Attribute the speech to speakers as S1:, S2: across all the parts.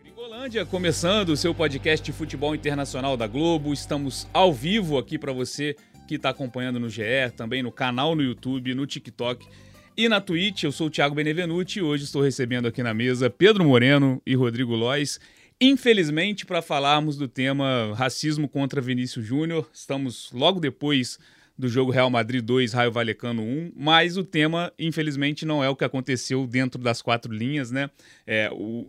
S1: Gringolândia, começando o seu podcast de futebol internacional da Globo. Estamos ao vivo aqui para você que está acompanhando no GE, também no canal no YouTube, no TikTok e na Twitch. Eu sou o Thiago Benevenuti e hoje estou recebendo aqui na mesa Pedro Moreno e Rodrigo Lois. Infelizmente, para falarmos do tema racismo contra Vinícius Júnior, estamos logo depois do jogo Real Madrid 2, Raio Valecano 1, mas o tema, infelizmente, não é o que aconteceu dentro das quatro linhas, né? É, o,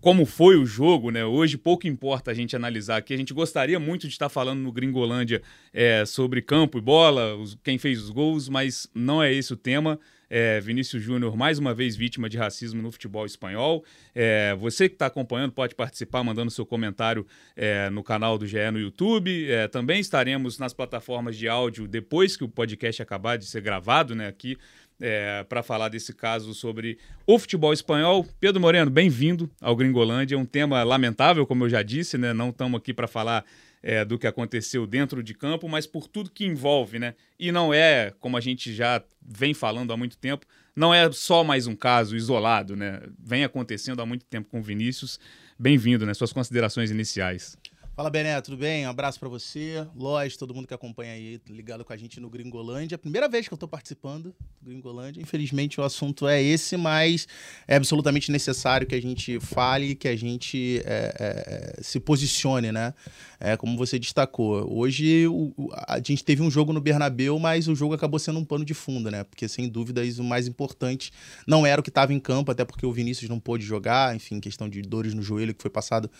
S1: como foi o jogo, né? Hoje pouco importa a gente analisar aqui. A gente gostaria muito de estar falando no Gringolândia é, sobre campo e bola, os, quem fez os gols, mas não é esse o tema. É, Vinícius Júnior, mais uma vez vítima de racismo no futebol espanhol. É, você que está acompanhando pode participar mandando seu comentário é, no canal do GE no YouTube. É, também estaremos nas plataformas de áudio depois que o podcast acabar de ser gravado né, aqui. É, para falar desse caso sobre o futebol espanhol. Pedro Moreno, bem-vindo ao Gringolândia. É um tema lamentável, como eu já disse, né? Não estamos aqui para falar é, do que aconteceu dentro de campo, mas por tudo que envolve, né? E não é, como a gente já vem falando há muito tempo, não é só mais um caso isolado, né? Vem acontecendo há muito tempo com o Vinícius. Bem-vindo, né? Suas considerações iniciais.
S2: Fala, Bené, tudo bem? Um abraço para você, Lois, todo mundo que acompanha aí, ligado com a gente no Gringolândia. Primeira vez que eu tô participando do Gringolândia. Infelizmente o assunto é esse, mas é absolutamente necessário que a gente fale, que a gente é, é, se posicione, né? É, como você destacou. Hoje o, a gente teve um jogo no Bernabeu, mas o jogo acabou sendo um pano de fundo, né? Porque sem dúvidas o mais importante não era o que estava em campo, até porque o Vinícius não pôde jogar, enfim, questão de dores no joelho que foi passado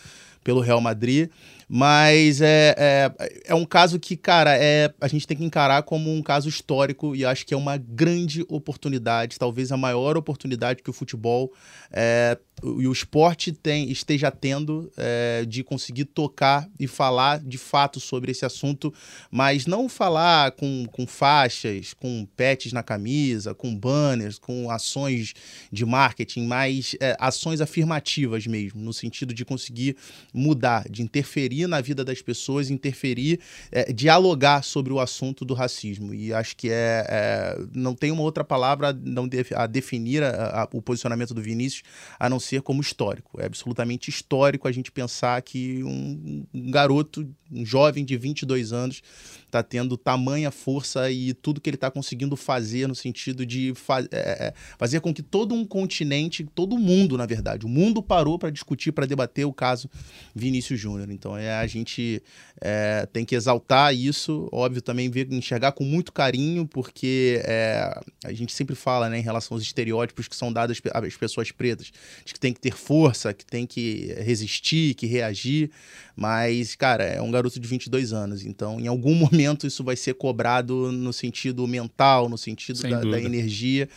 S2: pelo Real Madrid. Mas é, é, é, um caso que, cara, é, a gente tem que encarar como um caso histórico e acho que é uma grande oportunidade, talvez a maior oportunidade que o futebol é, e o esporte tem, esteja tendo é, de conseguir tocar e falar de fato sobre esse assunto, mas não falar com, com faixas, com pets na camisa, com banners, com ações de marketing, mas é, ações afirmativas mesmo, no sentido de conseguir mudar, de interferir na vida das pessoas, interferir, é, dialogar sobre o assunto do racismo. E acho que é, é não tem uma outra palavra não a definir a, a, o posicionamento do Vinícius a não ser como histórico. É absolutamente histórico a gente pensar que um, um garoto, um jovem de 22 anos, está tendo tamanha força e tudo que ele está conseguindo fazer no sentido de fa é, é, fazer com que todo um continente, todo mundo, na verdade, o mundo parou para discutir, para debater o caso Vinícius Júnior. Então é a gente é, tem que exaltar isso, óbvio também ver, enxergar com muito carinho, porque é, a gente sempre fala, né, em relação aos estereótipos que são dados às pessoas pretas, de que tem que ter força, que tem que resistir, que reagir, mas cara é um garoto de 22 anos, então em algum momento isso vai ser cobrado no sentido mental, no sentido da, da, energia.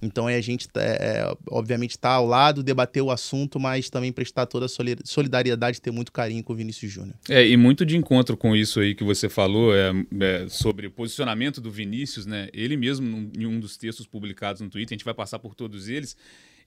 S2: Então é a gente, é, é obviamente, está ao lado, debater o assunto, mas também prestar toda a solidariedade, ter muito carinho com o Vinícius Júnior.
S1: É, e muito de encontro com isso aí que você falou é, é, sobre o posicionamento do Vinícius, né? Ele mesmo, em um dos textos publicados no Twitter, a gente vai passar por todos eles,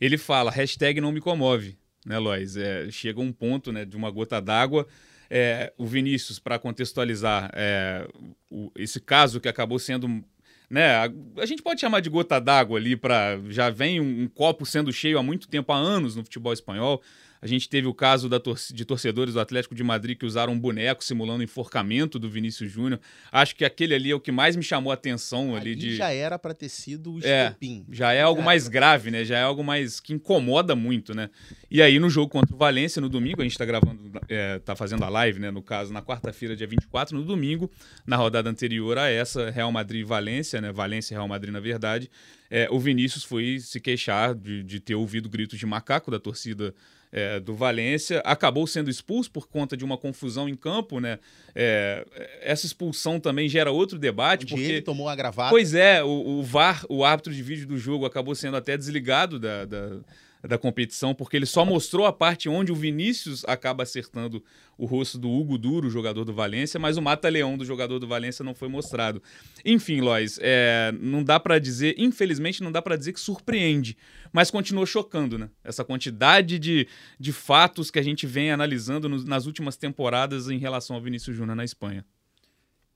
S1: ele fala, hashtag não me comove, né, Lois? É, chega um ponto né, de uma gota d'água é, o Vinícius, para contextualizar é, o, esse caso que acabou sendo. Né, a, a gente pode chamar de gota d'água ali, para já vem um, um copo sendo cheio há muito tempo, há anos no futebol espanhol. A gente teve o caso tor de torcedores do Atlético de Madrid que usaram um boneco simulando enforcamento do Vinícius Júnior. Acho que aquele ali é o que mais me chamou a atenção ali, ali de
S2: já era para ter sido o
S1: é, Já é algo mais grave, né? Já é algo mais que incomoda muito, né? E aí no jogo contra o Valência no domingo, a gente está gravando, é, tá fazendo a live, né, no caso, na quarta-feira, dia 24, no domingo, na rodada anterior a essa, Real Madrid e Valência, né? Valência e Real Madrid, na verdade. É, o Vinícius foi se queixar de, de ter ouvido gritos de macaco da torcida é, do Valência, acabou sendo expulso por conta de uma confusão em campo, né? É, essa expulsão também gera outro debate.
S2: Onde porque
S1: ele
S2: tomou agravado.
S1: Pois é, o, o VAR, o árbitro de vídeo do jogo, acabou sendo até desligado da, da da competição, porque ele só mostrou a parte onde o Vinícius acaba acertando o rosto do Hugo Duro, jogador do Valência, mas o Mata-Leão do jogador do Valência não foi mostrado. Enfim, Lois, é, não dá para dizer, infelizmente, não dá para dizer que surpreende, mas continua chocando, né? Essa quantidade de, de fatos que a gente vem analisando no, nas últimas temporadas em relação ao Vinícius Júnior na Espanha.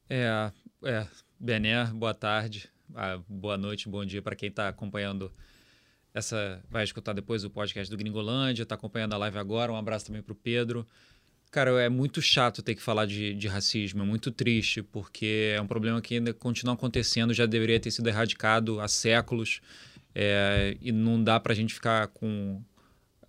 S3: É, é, Bené, boa tarde. Ah, boa noite, bom dia para quem está acompanhando essa. Vai escutar depois o podcast do Gringolândia, está acompanhando a live agora. Um abraço também para o Pedro. Cara, é muito chato ter que falar de, de, racismo, é muito triste, porque é um problema que ainda continua acontecendo, já deveria ter sido erradicado há séculos, é, e não dá para a gente ficar com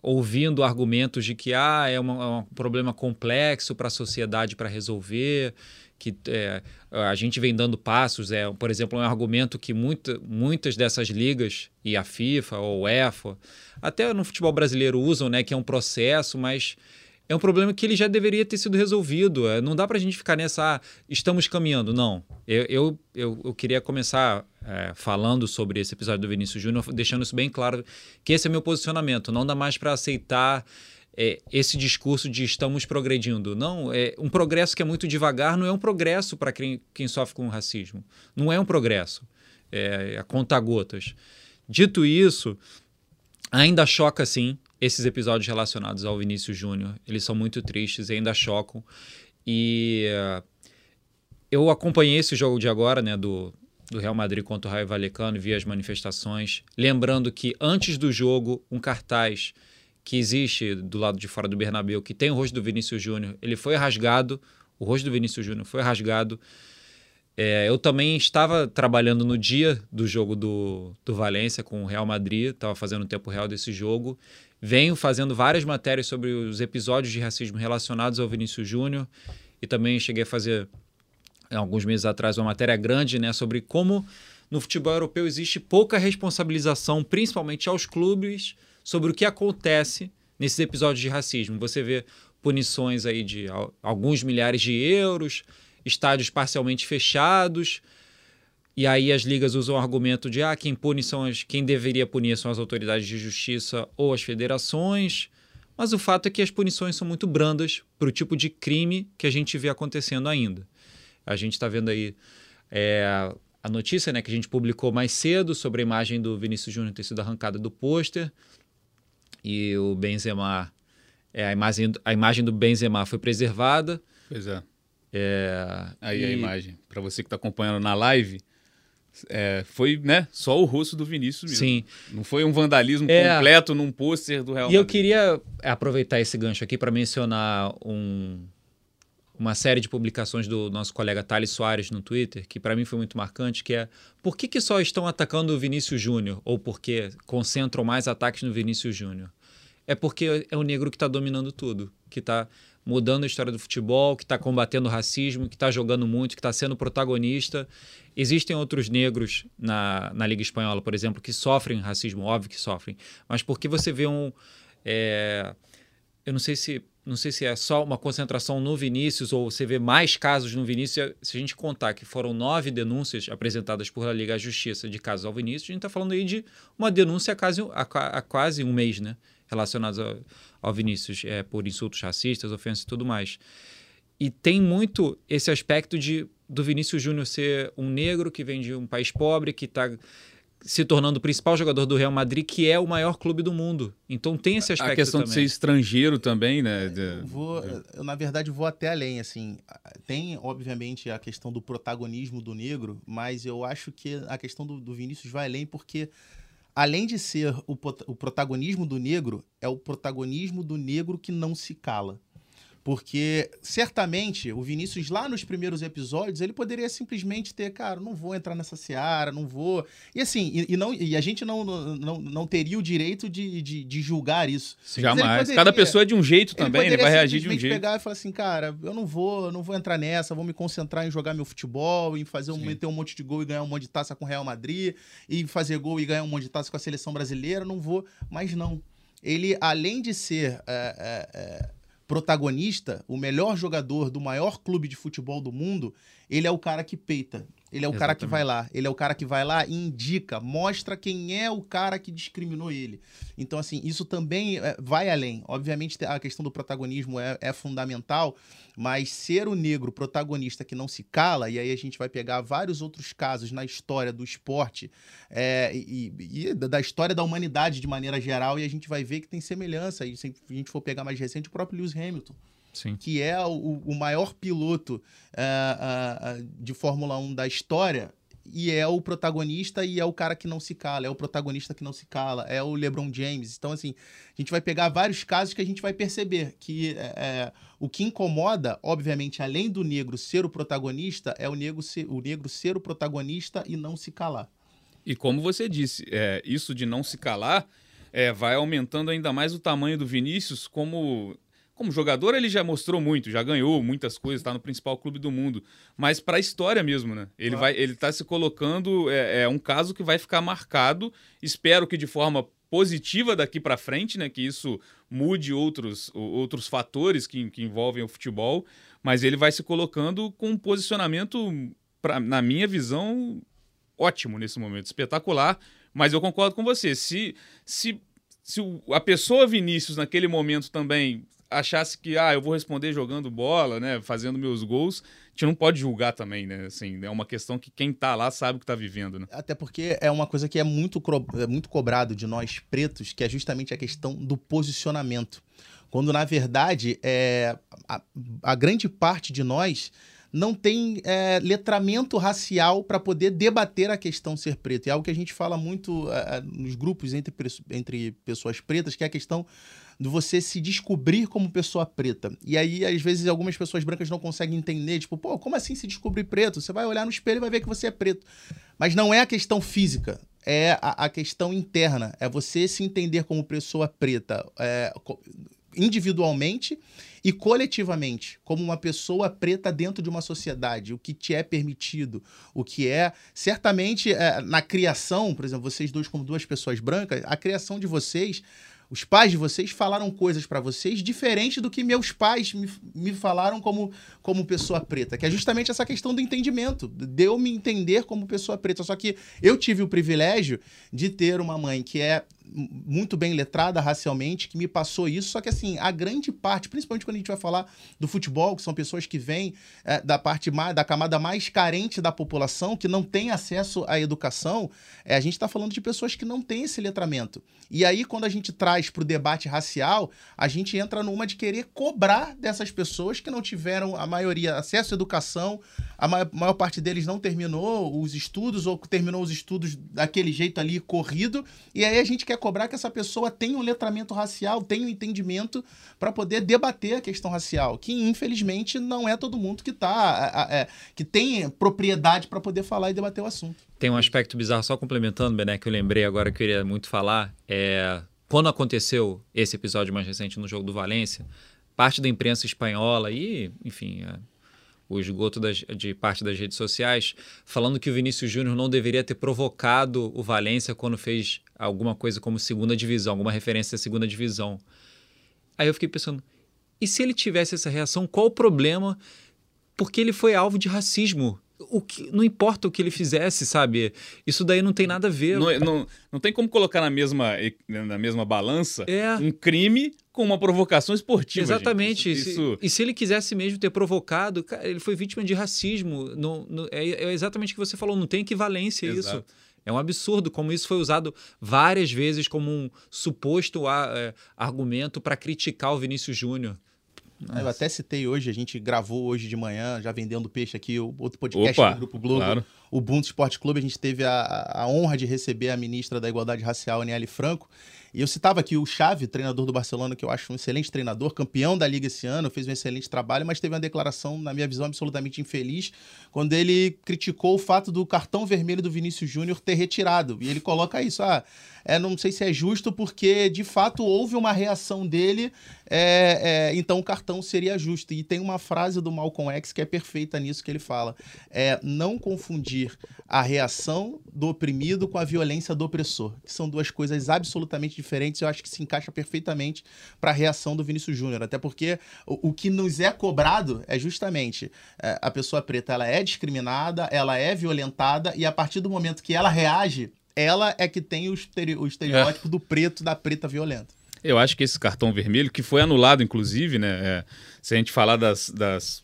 S3: ouvindo argumentos de que ah, é, uma, é um problema complexo para a sociedade para resolver, que é, a gente vem dando passos. É, por exemplo, um argumento que muita, muitas dessas ligas, e a FIFA ou o EFA, até no futebol brasileiro usam, né, que é um processo, mas é um problema que ele já deveria ter sido resolvido. É, não dá para a gente ficar nessa, ah, estamos caminhando. Não. Eu, eu, eu, eu queria começar é, falando sobre esse episódio do Vinícius Júnior, deixando isso bem claro, que esse é meu posicionamento. Não dá mais para aceitar é, esse discurso de estamos progredindo. Não, é um progresso que é muito devagar não é um progresso para quem, quem sofre com racismo. Não é um progresso. É a conta gotas. Dito isso, ainda choca sim esses episódios relacionados ao Vinícius Júnior. Eles são muito tristes e ainda chocam. E uh, eu acompanhei esse jogo de agora, né, do, do Real Madrid contra o Raio Vallecano, vi as manifestações. Lembrando que antes do jogo, um cartaz que existe do lado de fora do Bernabéu, que tem o rosto do Vinícius Júnior, ele foi rasgado, o rosto do Vinícius Júnior foi rasgado. É, eu também estava trabalhando no dia do jogo do, do Valência com o Real Madrid, estava fazendo o tempo real desse jogo. Venho fazendo várias matérias sobre os episódios de racismo relacionados ao Vinícius Júnior e também cheguei a fazer, alguns meses atrás, uma matéria grande né, sobre como no futebol europeu existe pouca responsabilização, principalmente aos clubes, sobre o que acontece nesses episódios de racismo. Você vê punições aí de alguns milhares de euros, estádios parcialmente fechados, e aí as ligas usam o argumento de ah, quem pune são as, quem deveria punir são as autoridades de justiça ou as federações. Mas o fato é que as punições são muito brandas para o tipo de crime que a gente vê acontecendo ainda. A gente está vendo aí é, a notícia né, que a gente publicou mais cedo sobre a imagem do Vinícius Júnior ter sido arrancada do pôster e o Benzema, é, a, imagem, a imagem do Benzema foi preservada.
S1: Pois é. é Aí e... a imagem, para você que está acompanhando na live, é, foi né, só o rosto do Vinícius mesmo.
S3: Sim.
S1: Não foi um vandalismo é... completo num pôster do Real Madrid.
S3: E eu queria aproveitar esse gancho aqui para mencionar um, uma série de publicações do nosso colega Thales Soares no Twitter, que para mim foi muito marcante, que é por que, que só estão atacando o Vinícius Júnior? Ou por que concentram mais ataques no Vinícius Júnior? É porque é o negro que está dominando tudo, que está mudando a história do futebol, que está combatendo o racismo, que está jogando muito, que está sendo protagonista. Existem outros negros na, na Liga Espanhola, por exemplo, que sofrem racismo, óbvio que sofrem. Mas por que você vê um. É, eu não sei se não sei se é só uma concentração no Vinícius ou você vê mais casos no Vinícius. Se a gente contar que foram nove denúncias apresentadas por a Liga à Justiça de casos ao Vinícius, a gente está falando aí de uma denúncia quase, há, quase um mês, né? Relacionados ao, ao Vinícius é, por insultos racistas, ofensas e tudo mais. E tem muito esse aspecto de do Vinícius Júnior ser um negro que vem de um país pobre, que está se tornando o principal jogador do Real Madrid, que é o maior clube do mundo. Então tem esse aspecto
S1: A questão
S3: também.
S1: de ser estrangeiro também, né? De...
S2: Eu, vou, eu, na verdade, vou até além, assim. Tem, obviamente, a questão do protagonismo do negro, mas eu acho que a questão do, do Vinícius vai além porque, além de ser o, o protagonismo do negro, é o protagonismo do negro que não se cala. Porque certamente o Vinícius, lá nos primeiros episódios, ele poderia simplesmente ter, cara, não vou entrar nessa seara, não vou. E assim, e, e não, e a gente não, não, não teria o direito de, de, de julgar isso.
S1: Sim, jamais. Poderia, Cada pessoa é de um jeito também, ele, ele vai reagir de um jeito.
S2: pegar e falar assim, cara, eu não vou, não vou entrar nessa, vou me concentrar em jogar meu futebol, em fazer um, meter um monte de gol e ganhar um monte de taça com o Real Madrid, e fazer gol e ganhar um monte de taça com a seleção brasileira, não vou. Mas não. Ele, além de ser. É, é protagonista, o melhor jogador do maior clube de futebol do mundo, ele é o cara que peita. Ele é o Exatamente. cara que vai lá. Ele é o cara que vai lá e indica, mostra quem é o cara que discriminou ele. Então, assim, isso também é, vai além. Obviamente, a questão do protagonismo é, é fundamental, mas ser o negro protagonista que não se cala, e aí a gente vai pegar vários outros casos na história do esporte é, e, e, da história da humanidade de maneira geral, e a gente vai ver que tem semelhança. E se a gente for pegar mais recente, o próprio Lewis Hamilton.
S3: Sim.
S2: que é o, o maior piloto uh, uh, de Fórmula 1 da história, e é o protagonista e é o cara que não se cala, é o protagonista que não se cala, é o LeBron James. Então, assim, a gente vai pegar vários casos que a gente vai perceber que é, o que incomoda, obviamente, além do negro ser o protagonista, é o negro ser o, negro ser o protagonista e não se calar.
S1: E como você disse, é, isso de não se calar é, vai aumentando ainda mais o tamanho do Vinícius como como jogador ele já mostrou muito, já ganhou muitas coisas, está no principal clube do mundo, mas para a história mesmo, né? Ele ah. vai, ele está se colocando é, é, um caso que vai ficar marcado. Espero que de forma positiva daqui para frente, né? Que isso mude outros, outros fatores que, que envolvem o futebol, mas ele vai se colocando com um posicionamento, pra, na minha visão, ótimo nesse momento, espetacular. Mas eu concordo com você. Se, se, se a pessoa Vinícius naquele momento também achasse que, ah, eu vou responder jogando bola, né, fazendo meus gols, a gente não pode julgar também, né? Assim, é uma questão que quem tá lá sabe o que tá vivendo, né?
S2: Até porque é uma coisa que é muito, é muito cobrado de nós pretos, que é justamente a questão do posicionamento. Quando, na verdade, é, a, a grande parte de nós não tem é, letramento racial para poder debater a questão ser preto. É algo que a gente fala muito é, nos grupos entre, entre pessoas pretas, que é a questão de você se descobrir como pessoa preta. E aí, às vezes, algumas pessoas brancas não conseguem entender, tipo, pô, como assim se descobrir preto? Você vai olhar no espelho e vai ver que você é preto. Mas não é a questão física, é a, a questão interna. É você se entender como pessoa preta é, individualmente e coletivamente, como uma pessoa preta dentro de uma sociedade, o que te é permitido, o que é. Certamente, é, na criação, por exemplo, vocês dois, como duas pessoas brancas, a criação de vocês os pais de vocês falaram coisas para vocês diferente do que meus pais me, me falaram como, como pessoa preta, que é justamente essa questão do entendimento, de eu me entender como pessoa preta. Só que eu tive o privilégio de ter uma mãe que é muito bem letrada racialmente, que me passou isso. Só que, assim, a grande parte, principalmente quando a gente vai falar do futebol, que são pessoas que vêm é, da parte mais, da camada mais carente da população, que não tem acesso à educação, é, a gente está falando de pessoas que não têm esse letramento. E aí, quando a gente traz para o debate racial, a gente entra numa de querer cobrar dessas pessoas que não tiveram, a maioria, acesso à educação, a maior, maior parte deles não terminou os estudos ou terminou os estudos daquele jeito ali corrido, e aí a gente quer cobrar que essa pessoa tenha um letramento racial, tenha um entendimento para poder debater a questão racial, que infelizmente não é todo mundo que tá, é, que tem propriedade para poder falar e debater o assunto.
S3: Tem um aspecto bizarro, só complementando, Bené, que eu lembrei agora que eu queria muito falar, é quando aconteceu esse episódio mais recente no jogo do Valência, parte da imprensa espanhola e, enfim, é, o esgoto das, de parte das redes sociais, falando que o Vinícius Júnior não deveria ter provocado o Valência quando fez alguma coisa como segunda divisão, alguma referência à segunda divisão. Aí eu fiquei pensando, e se ele tivesse essa reação, qual o problema? Porque ele foi alvo de racismo o que, não importa o que ele fizesse, sabe? Isso daí não tem nada a ver.
S1: Não, não, não tem como colocar na mesma, na mesma balança é. um crime com uma provocação esportiva.
S3: Exatamente. Isso, isso... E se ele quisesse mesmo ter provocado, cara, ele foi vítima de racismo. Não, não, é, é, exatamente o que você falou, não tem equivalência Exato. isso. É um absurdo como isso foi usado várias vezes como um suposto a, é, argumento para criticar o Vinícius Júnior.
S2: Nossa. Eu até citei hoje, a gente gravou hoje de manhã, já vendendo peixe aqui, o outro podcast Opa, do Grupo Globo, claro. Ubuntu Esporte Clube. A gente teve a, a honra de receber a ministra da Igualdade Racial, Aniele Franco. E eu citava aqui o Xavi, treinador do Barcelona, que eu acho um excelente treinador, campeão da Liga esse ano, fez um excelente trabalho, mas teve uma declaração, na minha visão, absolutamente infeliz, quando ele criticou o fato do cartão vermelho do Vinícius Júnior ter retirado. E ele coloca isso, ah, é, não sei se é justo, porque de fato houve uma reação dele, é, é, então o cartão seria justo. E tem uma frase do Malcolm X que é perfeita nisso que ele fala: é não confundir a reação do oprimido com a violência do opressor, que são duas coisas absolutamente diferentes. Eu acho que se encaixa perfeitamente para a reação do Vinícius Júnior, até porque o, o, que nos é cobrado é justamente é, a pessoa preta, ela é discriminada, ela é violentada e a partir do momento que ela reage ela é que tem o, estereótipo é. do preto, da preta violenta.
S1: Eu acho que esse cartão vermelho, que foi anulado, inclusive, né? É, se a gente falar das, das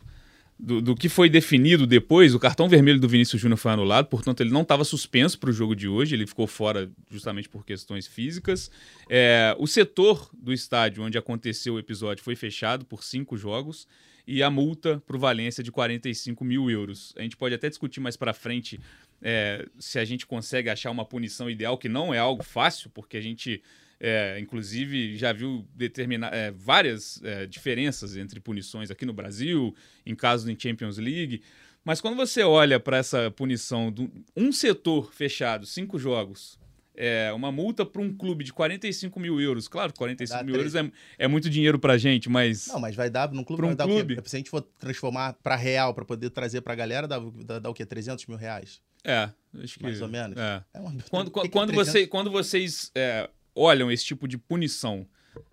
S1: do, do, que foi definido depois, o cartão vermelho do Vinícius Júnior foi anulado, portanto, ele não estava suspenso para o jogo de hoje, ele ficou fora justamente por questões físicas. É, o setor do estádio onde aconteceu o episódio foi fechado por cinco jogos e a multa para o Valência de 45 mil euros. A gente pode até discutir mais para frente é, se a gente consegue achar uma punição ideal, que não é algo fácil, porque a gente, é, inclusive, já viu determinar é, várias é, diferenças entre punições aqui no Brasil, em casos em Champions League. Mas quando você olha para essa punição de um setor fechado, cinco jogos, é, uma multa para um clube de 45 mil euros. Claro, 45
S2: Dá
S1: mil
S2: três.
S1: euros é, é muito dinheiro pra gente, mas.
S2: Não, mas vai dar no clube,
S1: um
S2: vai dar o
S1: clube.
S2: quê? Se a gente for transformar pra real, pra poder trazer pra galera, dá, dá, dá o quê? 300 mil reais?
S1: É, acho que.
S2: Mais ou menos.
S1: É.
S2: É uma...
S1: Quando,
S2: O que que é
S1: quando,
S2: 300?
S1: você, quando vocês é, olham esse tipo de punição.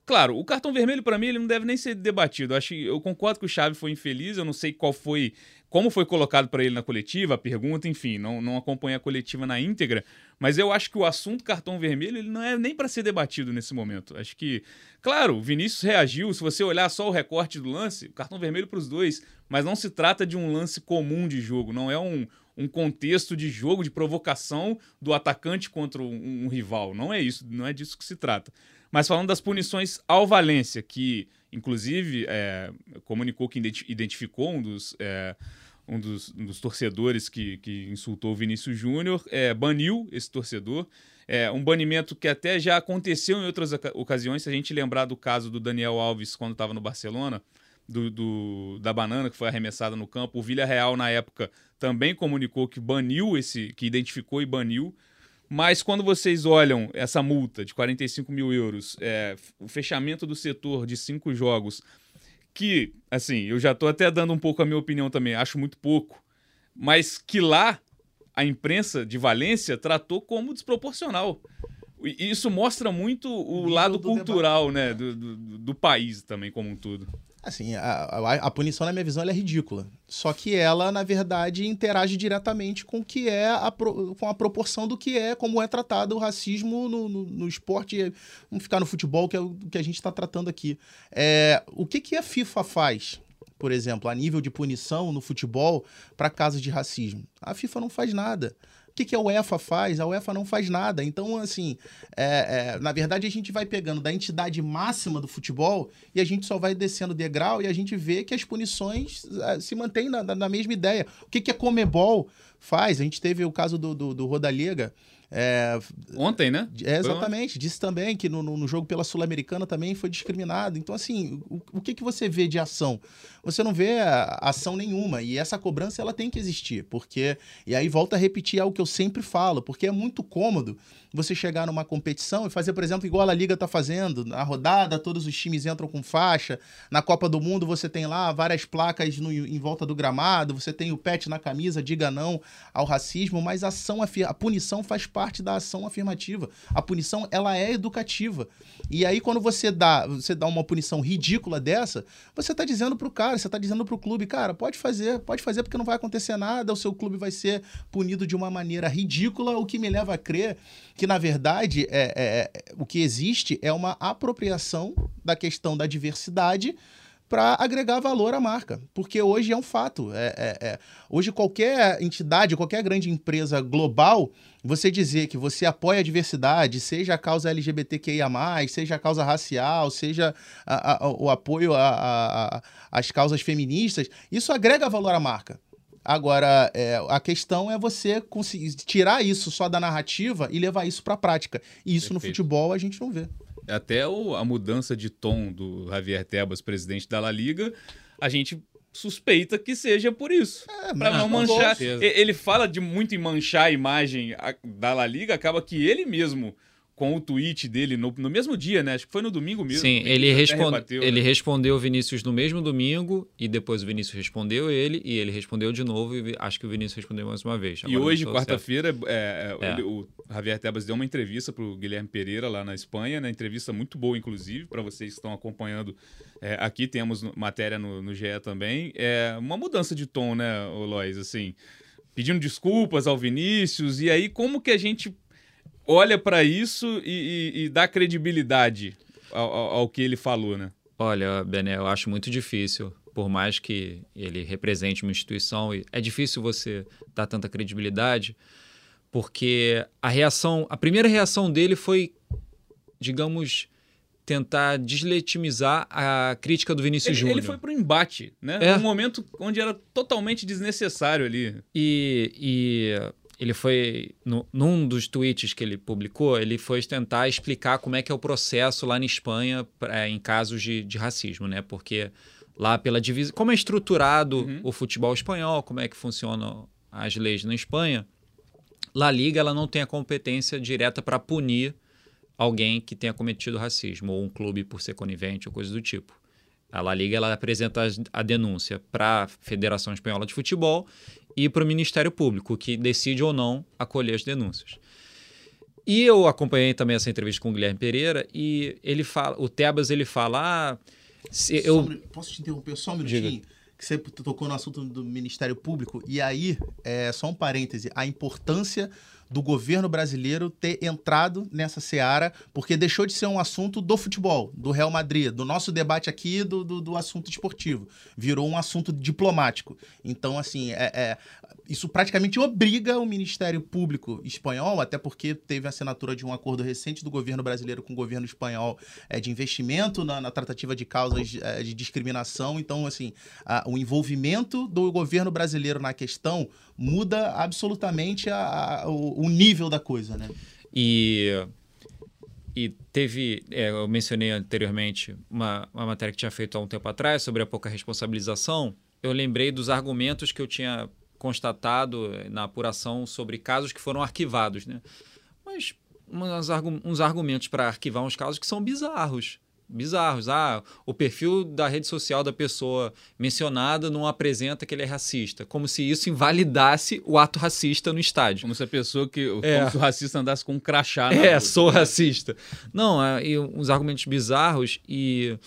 S1: Claro, o cartão vermelho, pra mim, ele não deve nem ser debatido. Eu, acho, eu concordo que o Xavi foi infeliz, eu não sei qual foi. Como foi colocado pra ele na coletiva, a pergunta, enfim, não, não acompanhei a coletiva na íntegra, mas eu acho que o assunto cartão vermelho ele não é nem pra ser debatido nesse momento. Acho que, claro, Vinícius reagiu. Se você olhar só o recorte do lance, cartão vermelho pros dois, mas não se trata de um lance comum de jogo, não é um, um contexto de jogo, de provocação do atacante contra um, um rival. Não é isso, não é disso que se trata. Mas falando das punições ao Valência, que inclusive é, comunicou que identi- identificou um dos, é, um dos, um dos torcedores que, que insultou o Vinícius Júnior, é, baniu esse torcedor. É, um banimento que até já aconteceu em outras oca- ocasiões, se a gente lembrar do caso do Daniel Alves quando estava no Barcelona, do, do- da banana que foi arremessada no campo. O Villarreal, na época, também comunicou que baniu esse, que identificou e baniu. Mas quando vocês olham essa multa de 45 mil euros, é, o fechamento do setor de cinco jogos, que, assim, eu já tô até dando um pouco a minha opinião também, acho muito pouco, mas que lá a imprensa de Valência tratou como desproporcional. E Isso mostra muito o lado
S2: do
S1: cultural,
S2: debate,
S1: né, do, do, do país também como um todo.
S2: Assim, a, a, a punição, na minha visão, é ridícula. Só que ela, na verdade, interage diretamente com o que é a, pro- com a proporção do que é, como é tratado o racismo no, no, no esporte. Vamos ficar no futebol, que é o que a gente está tratando aqui. É, o que, que a FIFA faz, por exemplo, a nível de punição no futebol para casos de racismo? A FIFA não faz nada. O que, que a UEFA faz? A UEFA não faz nada. Então, assim, é, é, na verdade, a gente vai pegando da entidade máxima do futebol e a gente só vai descendo degrau e a gente vê que as punições eh, se mantêm na, na- mesma ideia. O que, que a Comebol faz? A gente teve o caso do, do, do Rodalega. É,
S1: Ontem, né?
S2: é, exatamente, disse também que no, no- jogo pela Sul-Americana também foi discriminado. Então, assim, o, o que, que você vê de ação? Você não vê a- ação nenhuma. E essa cobrança ela tem que existir. Porque. E aí volta a repetir algo que eu sempre falo, porque é muito cômodo você chegar numa competição e fazer, por exemplo, igual a Liga tá fazendo. Na rodada, todos os times entram com faixa. Na Copa do Mundo, você tem lá várias placas no- em volta do gramado, você tem o pet na camisa, diga não ao racismo, mas a ação afi- a punição faz parte da ação afirmativa. A punição ela é educativa. E aí quando você dá, você dá uma punição ridícula dessa, você tá dizendo pro cara, você tá dizendo pro clube, cara, pode fazer, pode fazer porque não vai acontecer nada, o seu clube vai ser punido de uma maneira ridícula, o que me leva a crer que na verdade é, é- é- o que existe é uma apropriação da questão da diversidade para agregar valor à marca. Porque hoje é um fato. É, é- é- Hoje, qualquer entidade, qualquer grande empresa global, você dizer que você apoia a diversidade, seja a causa LGBTQIA, seja a causa racial, seja a- a- o apoio às causas feministas, isso agrega valor à marca. Agora, é, a questão é você conseguir tirar isso só da narrativa e levar isso para a prática. E isso no
S1: Perfeito.
S2: futebol a gente não vê.
S1: Até o- a mudança de tom do Javier Tebas, presidente da La Liga, a gente suspeita que seja por isso.
S2: É,
S1: Pra
S2: mas
S1: não manchar. Ele fala de muito em manchar a imagem da La Liga, acaba que ele mesmo, com o tweet dele no, no mesmo dia, né? Acho que foi no domingo mesmo.
S3: Sim,
S1: o
S3: ele,
S1: Vinícius até
S3: respon-
S1: rebateu,
S3: ele
S1: né?
S3: respondeu o Vinícius no mesmo domingo e depois o Vinícius respondeu ele e ele respondeu de novo e acho que o Vinícius respondeu mais uma vez.
S1: E
S3: Agora não
S1: hoje, quarta-feira, é, é,
S3: É.
S1: ele- o Javier Tebas deu uma entrevista pro Guilherme Pereira lá na Espanha, né? Entrevista muito boa, inclusive, para vocês que estão acompanhando. é, aqui temos matéria no, no GE também. É uma mudança de tom, né, Lois? Assim, pedindo desculpas ao Vinícius. E aí, como que a gente olha para isso e, e- e dá credibilidade ao, ao- ao que ele falou, né?
S3: Olha, Bené, eu acho muito difícil, por mais que ele represente uma instituição, é difícil você dar tanta credibilidade, porque a reação, a primeira reação dele foi, digamos, tentar deslegitimizar a crítica do Vinícius Júnior.
S1: ele foi pro embate, né?
S3: É.
S1: Num momento onde era totalmente desnecessário ali.
S3: E, e ele foi no, num dos tweets que ele publicou, ele foi tentar explicar como é que é o processo lá na Espanha pra, em casos de, de racismo, né? Porque lá pela divisão, como é estruturado uhum. o futebol espanhol, como é que funcionam as leis na Espanha, La Liga ela não tem a competência direta para punir alguém que tenha cometido racismo ou um clube por ser conivente ou coisa do tipo. A La Liga ela apresenta a denúncia para a Federação Espanhola de Futebol e para o Ministério Público, que decide ou não acolher as denúncias. E eu acompanhei também essa entrevista com o Guilherme Pereira e ele fala, o Tebas ele fala, ah,
S2: se eu um, posso te interromper só um minutinho? Diga. Que você tocou no assunto do Ministério Público e aí é só um parêntese, a importância do governo brasileiro ter entrado nessa seara, porque deixou de ser um assunto do futebol, do Real Madrid, do nosso debate aqui do, do, do assunto esportivo. Virou um assunto diplomático. Então, assim, é, é, isso praticamente obriga o Ministério Público espanhol, até porque teve a assinatura de um acordo recente do governo brasileiro com o governo espanhol é, de investimento na, na tratativa de causas é, de discriminação. Então, assim, a, o envolvimento do governo brasileiro na questão muda absolutamente a, a, o, o, nível da coisa, né?
S3: E, e teve, é, eu mencionei anteriormente uma, uma matéria que tinha feito há um tempo atrás sobre a pouca responsabilização. Eu lembrei dos argumentos que eu tinha constatado na apuração sobre casos que foram arquivados, né? Mas uns argumentos para arquivar uns casos que são bizarros bizarros. Ah, o perfil da rede social da pessoa mencionada não apresenta que ele é racista. Como se isso invalidasse o ato racista no estádio.
S1: Como se a pessoa que. É. Como se o racista andasse com um crachá.
S3: É, rua. sou racista. Não, é, e uns argumentos bizarros e.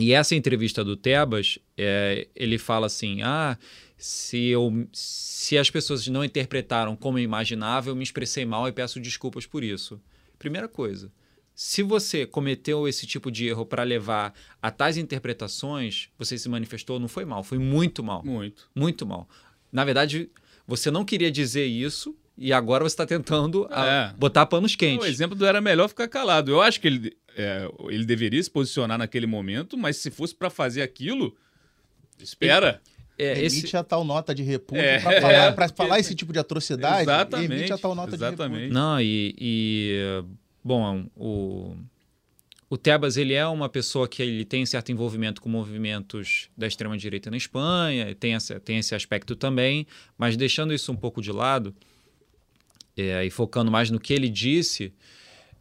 S3: E essa entrevista do Tebas, é, ele fala assim: ah, se, eu, se as pessoas não interpretaram como eu imaginava, eu me expressei mal e peço desculpas por isso. Primeira coisa, se você cometeu esse tipo de erro para levar a tais interpretações, você se manifestou, não foi mal, foi muito mal.
S1: Muito.
S3: Muito mal. Na verdade, você não queria dizer isso e agora você está tentando é. botar panos quentes.
S1: O exemplo do era melhor ficar calado. Eu acho que ele, é, ele deveria se posicionar naquele momento, mas se fosse para fazer aquilo, espera.
S2: É, emite esse... a tal nota de repúdio é, para falar, é, falar esse tipo de atrocidade.
S1: Exatamente.
S2: Emite a tal nota
S1: exatamente.
S2: de repúdio.
S3: Não, e, e Bom, o, o Tebas ele é uma pessoa que ele tem certo envolvimento com movimentos da extrema-direita na Espanha, tem, essa, tem esse aspecto também, mas deixando isso um pouco de lado é, e focando mais no que ele disse,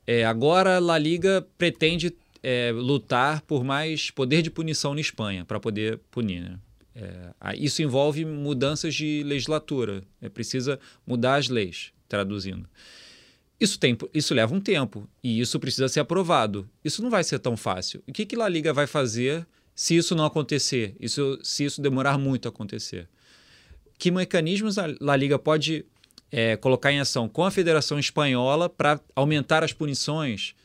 S3: é, agora a La Liga pretende é, lutar por mais poder de punição na Espanha, para poder punir. Né? É, isso envolve mudanças de legislatura, é, precisa mudar as leis, traduzindo. Isso, tem, isso leva um tempo e isso precisa ser aprovado. Isso não vai ser tão fácil. O que, que a Liga vai fazer se isso não acontecer? Isso, se isso demorar muito a acontecer? Que mecanismos a La Liga pode é, colocar em ação com a Federação Espanhola para aumentar as punições?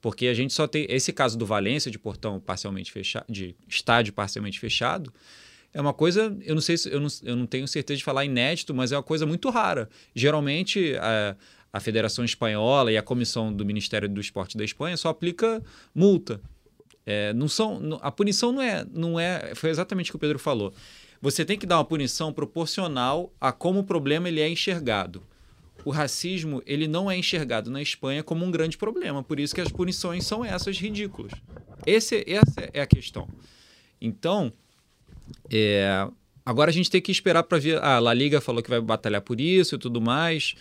S3: Porque a gente só tem esse caso do Valência de portão parcialmente fechado, de estádio parcialmente fechado, é uma coisa, eu não sei se eu não, eu não tenho certeza de falar inédito, mas é uma coisa muito rara. Geralmente, a, a Federação Espanhola e a Comissão do Ministério do Esporte da Espanha só aplica multa. É, não são, a punição não é, não é. Foi exatamente o que o Pedro falou. Você tem que dar uma punição proporcional a como o problema ele é enxergado. O racismo ele não é enxergado na Espanha como um grande problema, por isso que as punições são essas ridículas. Esse, essa é a questão. Então, é, agora a gente tem que esperar para ver. Ah, a La Liga falou que vai batalhar por isso e tudo mais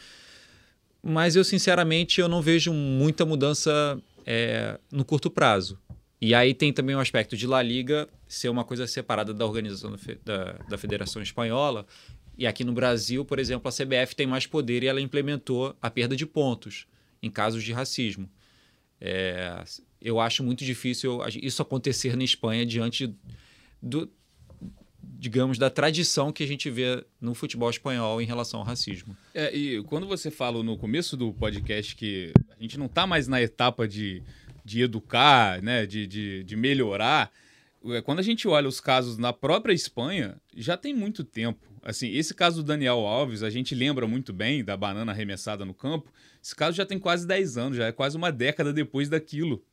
S3: mas eu sinceramente eu não vejo muita mudança é, no curto prazo. E aí tem também o aspecto de La Liga ser uma coisa separada da organização da, da Federação Espanhola. E aqui no Brasil, por exemplo, a CBF tem mais poder e ela implementou a perda de pontos em casos de racismo. É, eu acho muito difícil isso acontecer na Espanha diante do, digamos, da tradição que a gente vê no futebol espanhol em relação ao racismo.
S1: É, e quando você fala no começo do podcast que a gente não está mais na etapa de, de educar, né, de, de, de melhorar, é, quando a gente olha os casos na própria Espanha, já tem muito tempo. Assim, esse caso do Daniel Alves, a gente lembra muito bem da banana arremessada no campo. Esse caso já tem quase 10 anos, já é quase uma década depois daquilo.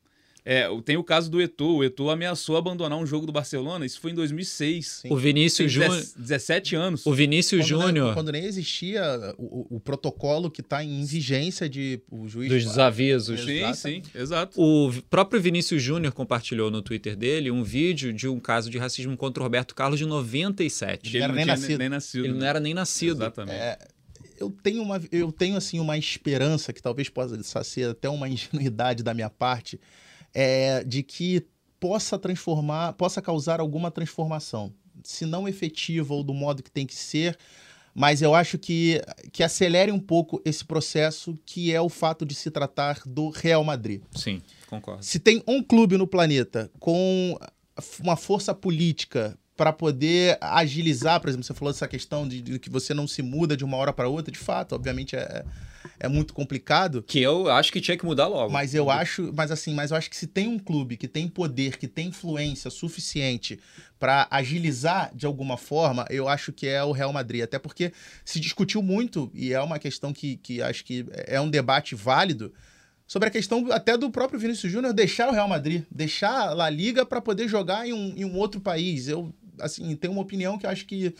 S1: É, tem o caso do Eto'o. O Eto'o ameaçou abandonar um jogo do Barcelona. Isso foi em 2006.
S3: O Vinícius Júnior...
S1: 17 anos.
S3: O Vinícius Júnior...
S2: Quando nem existia o, o protocolo que está em vigência de o juiz...
S3: Dos desavisos.
S1: Sim, sim, exato.
S3: O próprio Vinícius Júnior compartilhou no Twitter dele um vídeo de um caso de racismo contra o Roberto Carlos de 97.
S1: Ele, ele não nem, nascido. nem nascido.
S3: Ele
S1: né?
S3: não era nem nascido.
S1: Exatamente. É,
S2: eu tenho uma eu tenho assim uma esperança que talvez possa ser até uma ingenuidade da minha parte é, de que possa transformar, possa causar alguma transformação, se não efetiva ou do modo que tem que ser, mas eu acho que, que acelere um pouco esse processo, que é o fato de se tratar do Real Madrid.
S3: Sim, concordo.
S2: Se tem um clube no planeta com uma força política para poder agilizar, por exemplo, você falou dessa questão de, de, que você não se muda de uma hora para outra, de fato, obviamente é, é muito complicado.
S3: Que eu acho que tinha que mudar logo.
S2: Mas eu acho, mas assim, mas eu acho que se tem um clube que tem poder, que tem influência suficiente para agilizar de alguma forma, eu acho que é o Real Madrid. Até porque se discutiu muito, e é uma questão que, que acho que é um debate válido, sobre a questão até do próprio Vinícius Júnior deixar o Real Madrid, deixar a La Liga para poder jogar em um, em um outro país. Eu assim, tenho uma opinião que eu acho que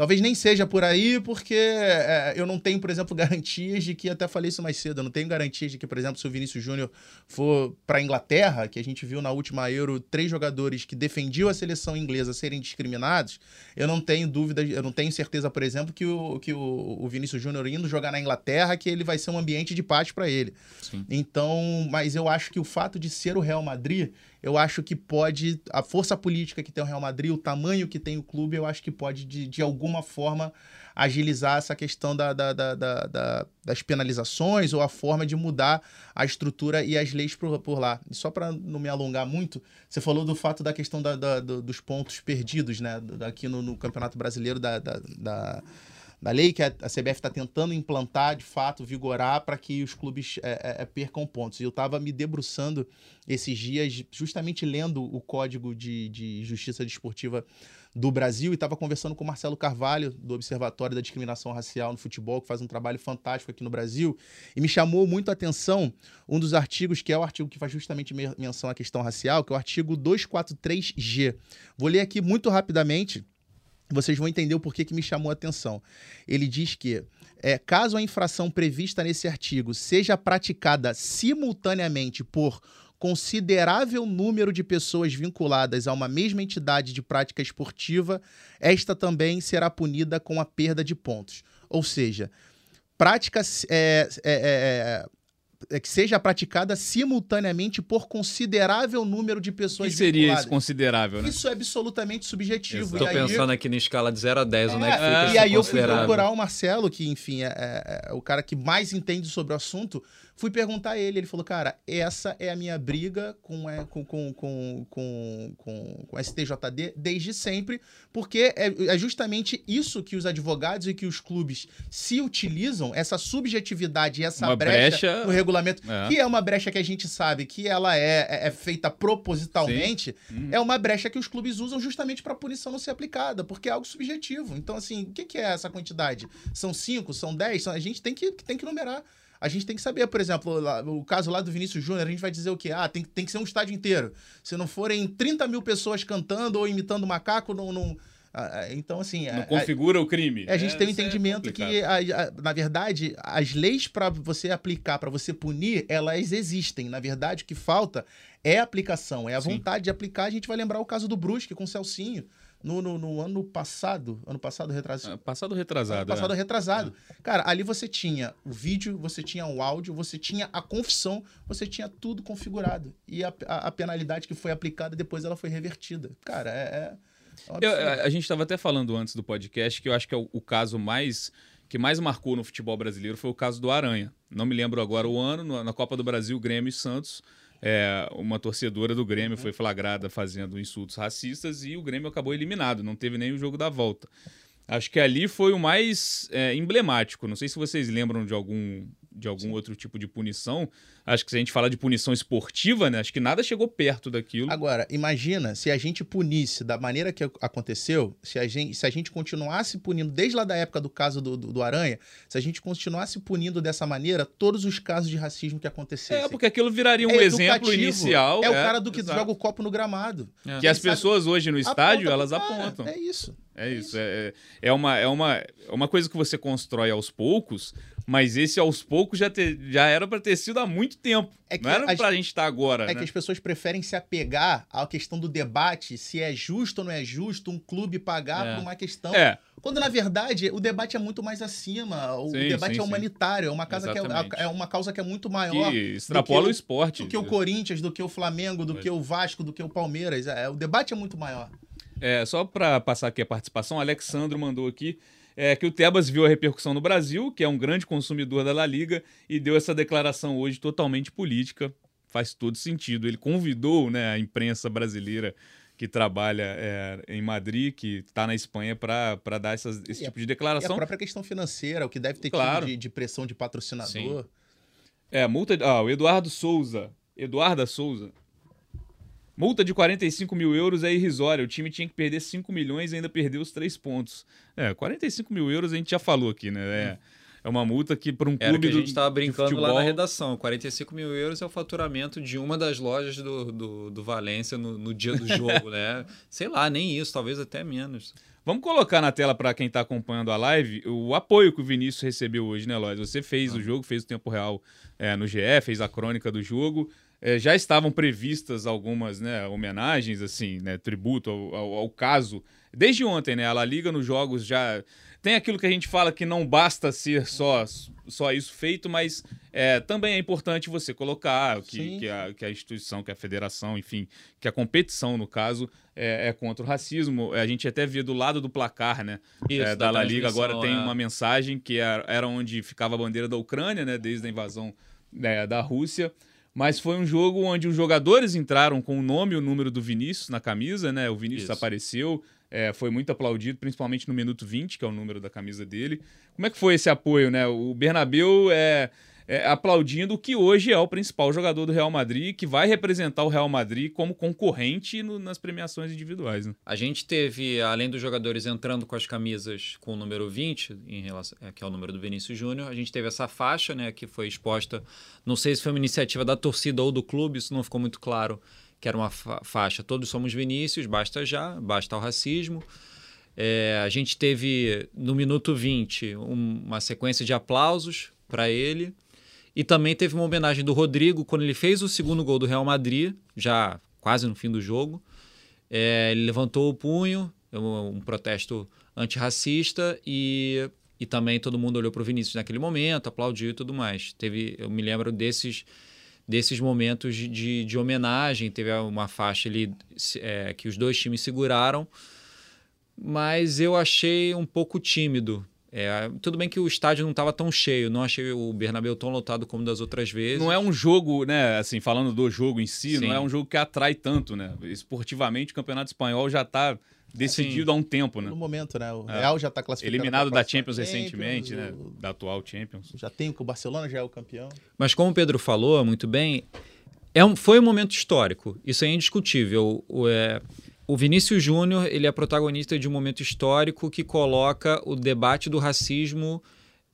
S2: Talvez nem seja por aí, porque é, eu não tenho, por exemplo, garantias de que, até falei isso mais cedo, eu não tenho garantias de que, por exemplo, se o Vinícius Júnior for para a Inglaterra, que a gente viu na última Euro três jogadores que defendiam a seleção inglesa serem discriminados, eu não tenho dúvida, eu não tenho certeza, por exemplo, que o, que o, o Vinícius Júnior indo jogar na Inglaterra, que ele vai ser um ambiente de paz para ele. Sim. Então, mas eu acho que o fato de ser o Real Madrid eu acho que pode, a força política que tem o Real Madrid, o tamanho que tem o clube, eu acho que pode, de, de alguma forma, agilizar essa questão da, da, da, da das penalizações ou a forma de mudar a estrutura e as leis por, por lá. E só para não me alongar muito, você falou do fato da questão dos pontos perdidos, né? Aqui no, no Campeonato Brasileiro da, da, lei que a, CBF está tentando implantar, de fato, vigorar para que os clubes é, é, é percam pontos. Eu estava me debruçando esses dias, justamente lendo o Código de, de Justiça Desportiva do Brasil e estava conversando com o Marcelo Carvalho, do Observatório da Discriminação Racial no Futebol, que faz um trabalho fantástico aqui no Brasil, e me chamou muito a atenção um dos artigos, que é o artigo que faz justamente menção à questão racial, que é o artigo 243G. Vou ler aqui muito rapidamente vocês vão entender o porquê que me chamou a atenção. Ele diz que, é, caso a infração prevista nesse artigo seja praticada simultaneamente por considerável número de pessoas vinculadas a uma mesma entidade de prática esportiva, esta também será punida com a perda de pontos. Ou seja, prática é, é, é, é, que seja praticada simultaneamente por considerável número de pessoas
S1: que seria vinculadas. isso considerável, né?
S2: Isso é absolutamente subjetivo.
S3: Estou pensando aqui na escala de 0 a 10, é, onde é fica
S2: E aí eu fui procurar o Marcelo, que, enfim, é, é, é, o cara que mais entende sobre o assunto, Fui perguntar a ele, ele falou, cara, essa é a minha briga com, é, com, com, com, com, com, com STJD desde sempre, porque é, é justamente isso que os advogados e que os clubes se utilizam, essa subjetividade e essa uma brecha, brecha no regulamento, é. que é uma brecha que a gente sabe que ela é, é, é feita propositalmente, uhum. é uma brecha que os clubes usam justamente para a punição não ser aplicada, porque é algo subjetivo. Então, assim, o que, que é essa quantidade? São cinco? São dez? A gente tem que, tem que numerar a gente tem que saber, por exemplo, lá, o caso lá do Vinícius Júnior, a gente vai dizer o quê? Ah, tem, tem que ser um estádio inteiro. Se não forem 30 mil pessoas cantando ou imitando macaco, não. não ah, ah, então, assim.
S1: Não a, configura a, o crime.
S2: A gente é, tem um é entendimento é que, a, na verdade, as leis para você aplicar, para você punir, elas existem. Na verdade, o que falta é a aplicação, é a Sim. vontade de aplicar. A gente vai lembrar o caso do Brusque com o Celcinho no, no, no, ano passado, ano passado retrasado.
S1: Passado retrasado.
S2: Passado é. retrasado. É. Cara, ali você tinha o vídeo, você tinha o áudio, você tinha a confissão, você tinha tudo configurado. E a, a, a penalidade que foi aplicada depois ela foi revertida. Cara, é. é,
S1: é eu, a, a, gente estava até falando antes do podcast que eu acho que é o, o caso mais que mais marcou no futebol brasileiro foi o caso do Aranha. Não me lembro agora o ano, na Copa do Brasil, Grêmio e Santos é, uma torcedora do Grêmio foi flagrada fazendo insultos racistas e o Grêmio acabou eliminado, não teve nem o jogo da volta. Acho que ali foi o mais é, emblemático. Não sei se vocês lembram de algum de algum outro tipo de punição. Acho que se a gente falar de punição esportiva, né? Acho que nada chegou perto daquilo.
S2: Agora, imagina se a gente punisse da maneira que aconteceu, se a gente, se a gente continuasse punindo, desde lá da época do caso do, do, do Aranha, se a gente continuasse punindo dessa maneira todos os casos de racismo que acontecessem.
S1: É, porque aquilo viraria um
S2: É
S1: exemplo inicial.
S2: É, o cara do que
S1: exato.
S2: joga o copo no gramado.
S3: É.
S1: Que as
S2: sabe-
S1: pessoas hoje no estádio,
S2: Aponta
S1: elas apontam.
S2: É isso.
S1: É isso. É, é, uma, é, uma, é uma coisa que você constrói aos poucos, mas esse aos poucos já, te- já era para ter sido há muito tempo.
S2: É que
S1: Não era
S2: as-
S1: pra gente estar agora,
S2: É
S1: né?
S2: que as pessoas preferem se apegar à questão do debate, se é justo ou não é justo um clube pagar
S3: É.
S2: por uma questão.
S1: É,
S2: Quando, na verdade, o debate é muito mais acima. O
S1: Sim,
S2: debate
S1: sim,
S2: é
S1: sim.
S2: humanitário, é uma, casa que é, é uma causa que é muito
S1: que
S2: maior
S1: extrapola
S2: do que
S1: o esporte.
S2: do que o Corinthians, do que o Flamengo, do que o Vasco, do que o Palmeiras. É, o debate é muito maior.
S1: É, só para passar aqui a participação, o Alexandro mandou aqui é, que o Tebas viu a repercussão no Brasil, que é um grande consumidor da La Liga, e deu essa declaração hoje totalmente política. Faz todo sentido. Ele convidou né, a imprensa brasileira que trabalha é, em Madrid, que está na Espanha, para dar essas- esse
S2: E a-
S1: tipo de
S2: E a
S1: declaração.
S2: própria questão financeira, o que deve ter
S1: Claro.
S2: tido de, de pressão de patrocinador.
S1: É, multa. de- Ah, o Eduardo Souza. Eduarda Souza. Multa de 45 mil euros é irrisória. O time tinha que perder 5 milhões e ainda perdeu os três pontos. É, 45 mil euros a gente já falou aqui, né? É, é uma multa que para um
S3: Era
S1: clube
S3: que a gente estava brincando lá na redação. 45 mil euros é o faturamento de uma das lojas do, do, do Valência no, no dia do jogo, né? Sei lá, nem isso, talvez até menos.
S1: Vamos colocar na tela para quem está acompanhando a live o apoio que o Vinícius recebeu hoje, né, Lois? Você fez o jogo, fez o tempo real é, no GE, fez a crônica do jogo. É, já estavam previstas algumas né, homenagens, assim, né, tributo ao, ao- ao caso. Desde ontem, né? A La Liga nos jogos já. Tem aquilo que a gente fala que não basta ser só, só isso feito, mas é, também é importante você colocar que, que, a, que a instituição, que a federação, enfim, que a competição, no caso, é, é contra o racismo. A gente até via do lado do placar, né?
S3: Isso,
S1: é,
S3: da
S1: da La Liga agora tem
S3: é.
S1: uma mensagem que era, era onde ficava a bandeira da Ucrânia, né? Desde a invasão né, da Rússia. Mas foi um jogo onde os jogadores entraram com o nome e o número do Vinícius na camisa, né? O Vinícius
S3: Isso.
S1: apareceu, é, foi muito aplaudido, principalmente no minuto 20, que é o número da camisa dele. Como é que foi esse apoio, né? O Bernabeu é, é, aplaudindo o que hoje é o principal jogador do Real Madrid, que vai representar o Real Madrid como concorrente no- nas premiações individuais, né?
S3: A gente teve, além dos jogadores entrando com as camisas com o número 20, em relação, é, que é o número do Vinícius Júnior, a gente teve essa faixa, né, que foi exposta, não sei se foi uma iniciativa da torcida ou do clube, isso não ficou muito claro, que era uma fa- faixa, todos somos Vinícius, basta já, basta o racismo. É, a gente teve, no minuto 20, um- uma sequência de aplausos para ele, e também teve uma homenagem do Rodrigo, quando ele fez o segundo gol do Real Madrid, já quase no fim do jogo, é, ele levantou o punho, um, um protesto antirracista e, e também todo mundo olhou para o Vinícius naquele momento, aplaudiu e tudo mais. Teve, eu me lembro desses desses momentos de, de, de homenagem, teve uma faixa ali é, que os dois times seguraram, mas eu achei um pouco tímido. É, tudo bem que o estádio não estava tão cheio, não achei o Bernabéu tão lotado como das outras vezes.
S1: Não é um jogo, né? Assim, falando do jogo em si,
S3: Sim.
S1: não é um jogo que atrai tanto, né? Esportivamente, o Campeonato Espanhol já tá decidido há um tempo, né?
S2: No momento, né? O
S1: É.
S2: Real já está classificado.
S1: Eliminado da
S2: próxima
S1: Champions recentemente, né?
S2: o-
S1: Da atual Champions.
S2: Já tem que o Barcelona já é o campeão.
S3: Mas como o Pedro falou muito bem, é um, foi um momento histórico. Isso é indiscutível. O, é, o Vinícius Júnior ele é protagonista de um momento histórico que coloca o debate do racismo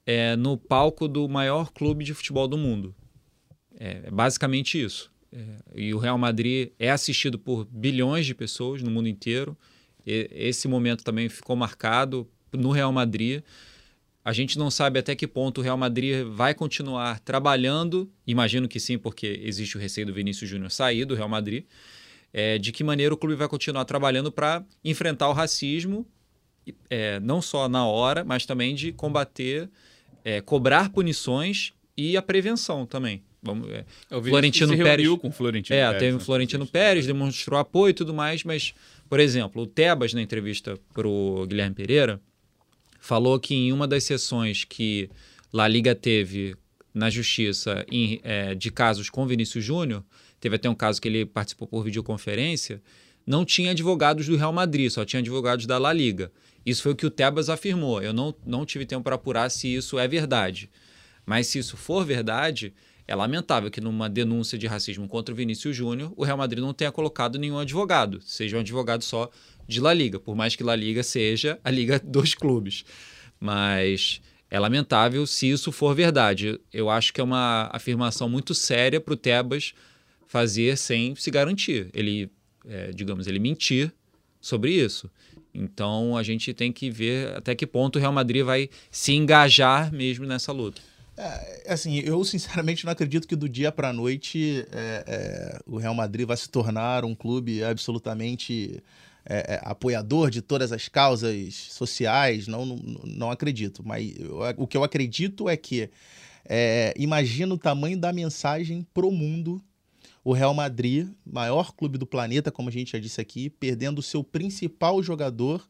S3: é, no palco do maior clube de futebol do mundo. É, é basicamente isso. É, e o Real Madrid é assistido por bilhões de pessoas no mundo inteiro. E, esse momento também ficou marcado no Real Madrid. A gente não sabe até que ponto o Real Madrid vai continuar trabalhando, imagino que sim, porque existe o receio do Vinícius Júnior sair do Real Madrid. É, de que maneira o clube vai continuar trabalhando para enfrentar o racismo, é, não só na hora, mas também de combater, é, cobrar punições e a prevenção também. Vamos, é,
S1: É,
S3: Florentino Pérez-
S1: com o Florentino
S3: é,
S1: Pérez,
S3: teve
S1: né?
S3: Florentino Pérez, demonstrou apoio e tudo mais, mas, por exemplo, o Tebas, na entrevista para o Guilherme Pereira, falou que em uma das sessões que La Liga teve na justiça em, é, de casos com Vinícius Júnior, teve até um caso que ele participou por videoconferência, não tinha advogados do Real Madrid, só tinha advogados da La Liga. Isso foi o que o Tebas afirmou. Eu não, não tive tempo para apurar se isso é verdade. Mas se isso for verdade, é lamentável que numa denúncia de racismo contra o Vinícius Júnior, o Real Madrid não tenha colocado nenhum advogado, seja um advogado só de La Liga, por mais que La Liga seja a liga dos clubes. Mas é lamentável se isso for verdade. Eu acho que é uma afirmação muito séria para o Tebas fazer sem se garantir. Ele, é, digamos, ele mentir sobre isso. Então a gente tem que ver até que ponto o Real Madrid vai se engajar mesmo nessa luta.
S2: É, assim, eu sinceramente não acredito que do dia para a noite é, é, o Real Madrid vai se tornar um clube absolutamente é, é, apoiador de todas as causas sociais. Não, não, não acredito. Mas eu, o que eu acredito é que é, imagina o tamanho da mensagem pro mundo o Real Madrid, maior clube do planeta, como a gente já disse aqui, perdendo o seu principal jogador,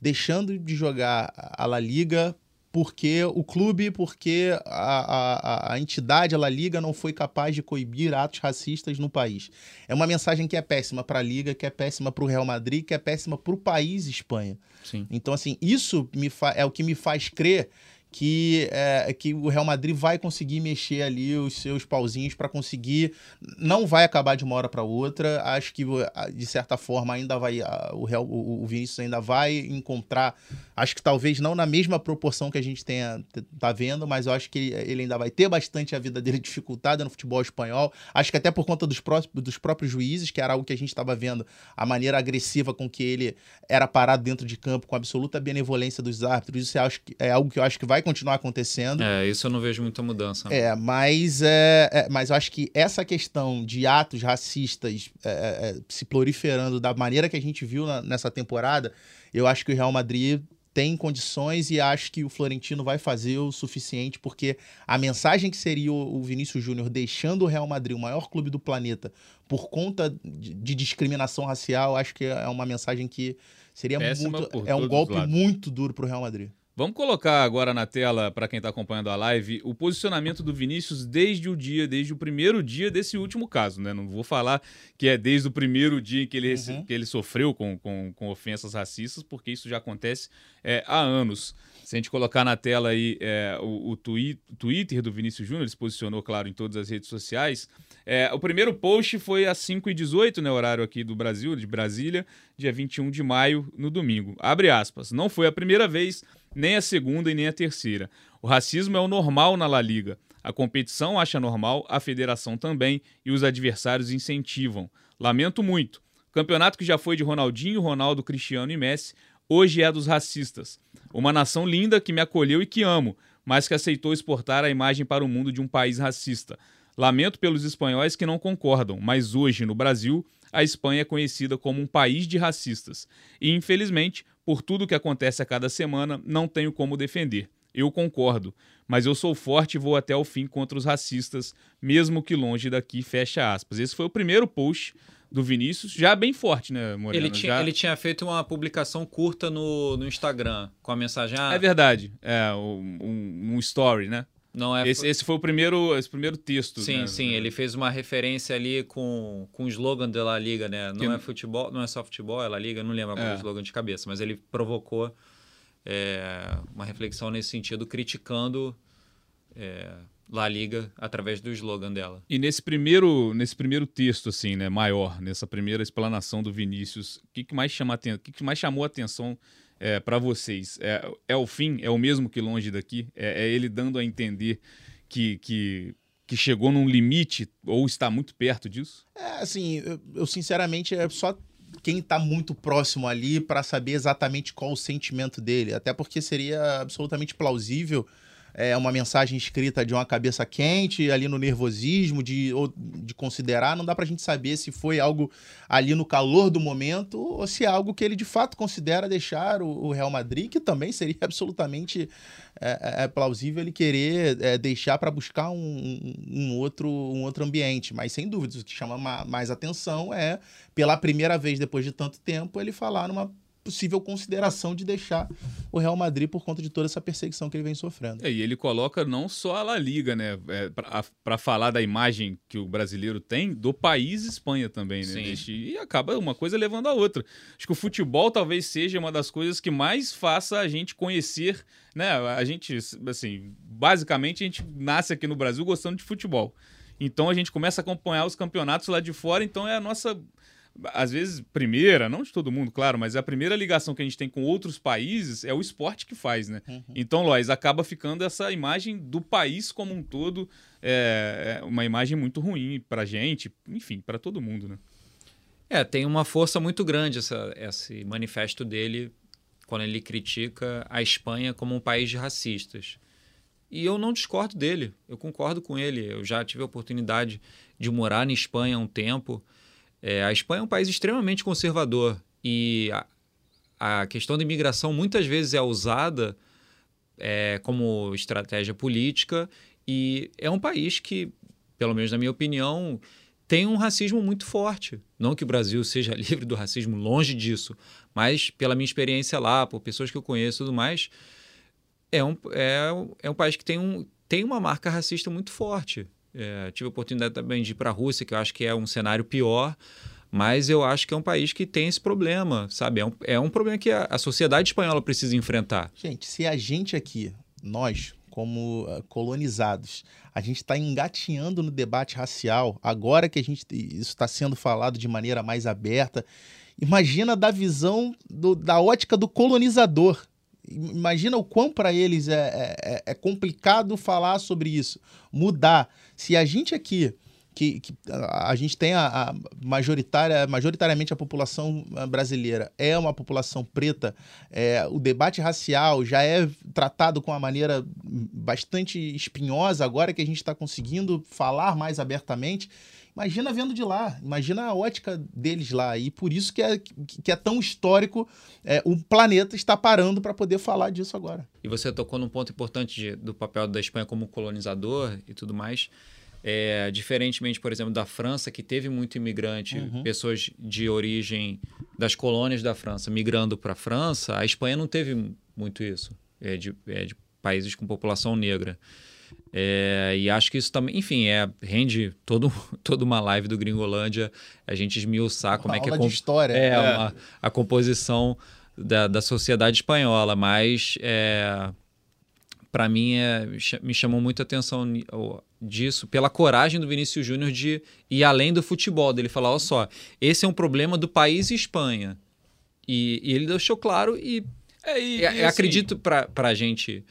S2: deixando de jogar a La Liga porque o clube, porque a, a, a entidade, a La Liga, não foi capaz de coibir atos racistas no país. É uma mensagem que é péssima para a Liga, que é péssima para o Real Madrid, que é péssima para o país Espanha.
S3: Sim.
S2: Então, assim, isso é o que me faz crer que, é, que o Real Madrid vai conseguir mexer ali os seus pauzinhos para conseguir. Não vai acabar de uma hora para outra. Acho que, de certa forma, ainda vai. O, Real, o, Vinícius ainda vai encontrar. Acho que talvez não na mesma proporção que a gente tenha tá vendo, mas eu acho que ele ainda vai ter bastante a vida dele dificultada no futebol espanhol. Acho que até por conta dos, pró dos próprios juízes, que era algo que a gente estava vendo, a maneira agressiva com que ele era parado dentro de campo, com absoluta benevolência dos árbitros. Isso é, é algo que eu acho que vai vai continuar acontecendo.
S3: É, isso eu não vejo muita mudança.
S2: É, mas, é, é, mas eu acho que essa questão de atos racistas é, é, é, se proliferando da maneira que a gente viu na, nessa temporada, eu acho que o Real Madrid tem condições e acho que o Florentino vai fazer o suficiente, porque a mensagem que seria o Vinícius Júnior deixando o Real Madrid, o maior clube do planeta, por conta de, de discriminação racial, acho que é uma mensagem que seria Péssima muito. É um golpe muito duro para o Real Madrid.
S1: Vamos colocar agora na tela, para quem está acompanhando a live, o posicionamento do Vinícius desde o dia, desde o primeiro dia desse último caso, né? Não vou falar que é desde o primeiro dia que ele, uhum. que ele sofreu com, com, com, ofensas racistas, porque isso já acontece é, há anos. Se a gente colocar na tela aí é, o, o, twi Twitter do Vinícius Júnior, ele se posicionou, claro, em todas as redes sociais. É, o primeiro post foi às 5h18, né, horário aqui do Brasil, de Brasília, dia 21 de maio, no domingo. Abre aspas. Não foi a primeira vez nem a segunda e nem a terceira. O racismo é o normal na La Liga. A competição acha normal, a federação também e os adversários incentivam. Lamento muito. Campeonato que já foi de Ronaldinho, Ronaldo, Cristiano e Messi, hoje é dos racistas. Uma nação linda que me acolheu e que amo, mas que aceitou exportar a imagem para o mundo de um país racista. Lamento pelos espanhóis que não concordam, mas hoje, no Brasil, a Espanha é conhecida como um país de racistas. E, infelizmente, por tudo que acontece a cada semana, não tenho como defender. Eu concordo, mas eu sou forte e vou até o fim contra os racistas, mesmo que longe daqui, fecha aspas. Esse foi o primeiro post do Vinícius, já bem forte, né, Moreno?
S3: Ele tinha,
S1: já...
S3: ele tinha feito uma publicação curta no, no Instagram, com a mensagem... Ah,
S1: é verdade, é, um, um story, né?
S3: Não é...
S1: Esse, esse foi o primeiro, esse primeiro texto.
S3: Sim,
S1: né?
S3: sim. Ele fez uma referência ali com, com o slogan da La Liga, né? Não que... é futebol, não é só futebol, é La Liga, não lembro é. o slogan de cabeça, mas ele provocou é, uma reflexão nesse sentido, criticando é, La Liga através do slogan dela.
S1: E nesse primeiro, nesse primeiro texto, assim, né, maior, nessa primeira explanação do Vinícius, o que, que mais chama o que, que mais chamou a atenção é, para vocês? É, é o fim? É o mesmo que longe daqui? É, é ele dando a entender que, que, que chegou num limite ou está muito perto disso?
S2: É, assim, eu, eu sinceramente é só quem está muito próximo ali para saber exatamente qual o sentimento dele. Até porque seria absolutamente plausível é, uma mensagem escrita de uma cabeça quente, ali no nervosismo, de, ou, de considerar. Não dá para a gente saber se foi algo ali no calor do momento ou se é algo que ele de fato considera deixar o, o Real Madrid, que também seria absolutamente é, é, é plausível ele querer é, deixar para buscar um, um, outro, um outro ambiente. Mas sem dúvida, o que chama mais atenção é, pela primeira vez depois de tanto tempo, ele falar numa possível consideração de deixar o Real Madrid por conta de toda essa perseguição que ele vem sofrendo.
S1: É, e ele coloca não só a La Liga, né? É, para falar da imagem que o brasileiro tem do país Espanha também, né? Sim. E acaba uma coisa levando a outra. Acho que o futebol talvez seja uma das coisas que mais faça a gente conhecer, né? A gente, assim, basicamente a gente nasce aqui no Brasil gostando de futebol. Então a gente começa a acompanhar os campeonatos lá de fora, então é a nossa às vezes, primeira, não de todo mundo, claro, mas a primeira ligação que a gente tem com outros países é o esporte que faz, né? Uhum. Então, Lois, acaba ficando essa imagem do país como um todo, é, é uma imagem muito ruim pra gente, enfim, para todo mundo, né?
S3: É, tem uma força muito grande essa, esse manifesto dele quando ele critica a Espanha como um país de racistas. E eu não discordo dele, eu concordo com ele. Eu já tive a oportunidade de morar na Espanha há um tempo. É, a Espanha é um país extremamente conservador e a, a questão da imigração muitas vezes é usada é, como estratégia política e é um país que, pelo menos na minha opinião, tem um racismo muito forte. Não que o Brasil seja livre do racismo, longe disso, mas pela minha experiência lá, por pessoas que eu conheço e tudo mais, é um, é, é um país que tem, um, tem uma marca racista muito forte. É, tive a oportunidade também de ir para a Rússia, que eu acho que é um cenário pior, mas eu acho que é um país que tem esse problema, sabe? É um, é um problema que a, a sociedade espanhola precisa enfrentar.
S2: Gente, se a gente aqui, nós, como uh, colonizados, a gente está engatinhando no debate racial, agora que a gente isso está sendo falado de maneira mais aberta, imagina da visão do, da ótica do colonizador. Imagina o quão para eles é, é, é, complicado falar sobre isso, mudar. Se a gente aqui, que, que a gente tem a, a, majoritária, majoritariamente a população brasileira é uma população preta, é, o debate racial já é tratado com uma maneira bastante espinhosa agora que a gente está conseguindo falar mais abertamente. Imagina vendo de lá, imagina a ótica deles lá. E por isso que é, que é tão histórico é, o planeta está parando para poder falar disso agora.
S3: E você tocou num ponto importante de, do papel da Espanha como colonizador e tudo mais. É, diferentemente, por exemplo, da França, que teve muito imigrante, uhum. pessoas de origem das colônias da França migrando para a França, a Espanha não teve muito isso, é de, é de países com população negra. É, e acho que isso também, enfim, é, rende todo, toda uma live do Gringolândia, a gente esmiuçar como
S2: uma
S3: é que
S2: é, história.
S3: É, é. Uma, a composição da, da sociedade espanhola, mas é, para mim é, me chamou muito a atenção disso pela coragem do Vinícius Júnior de ir além do futebol, dele falar, olha só, esse é um problema do país Espanha. E, e ele deixou claro e, é, e, e, e assim, acredito para a gente,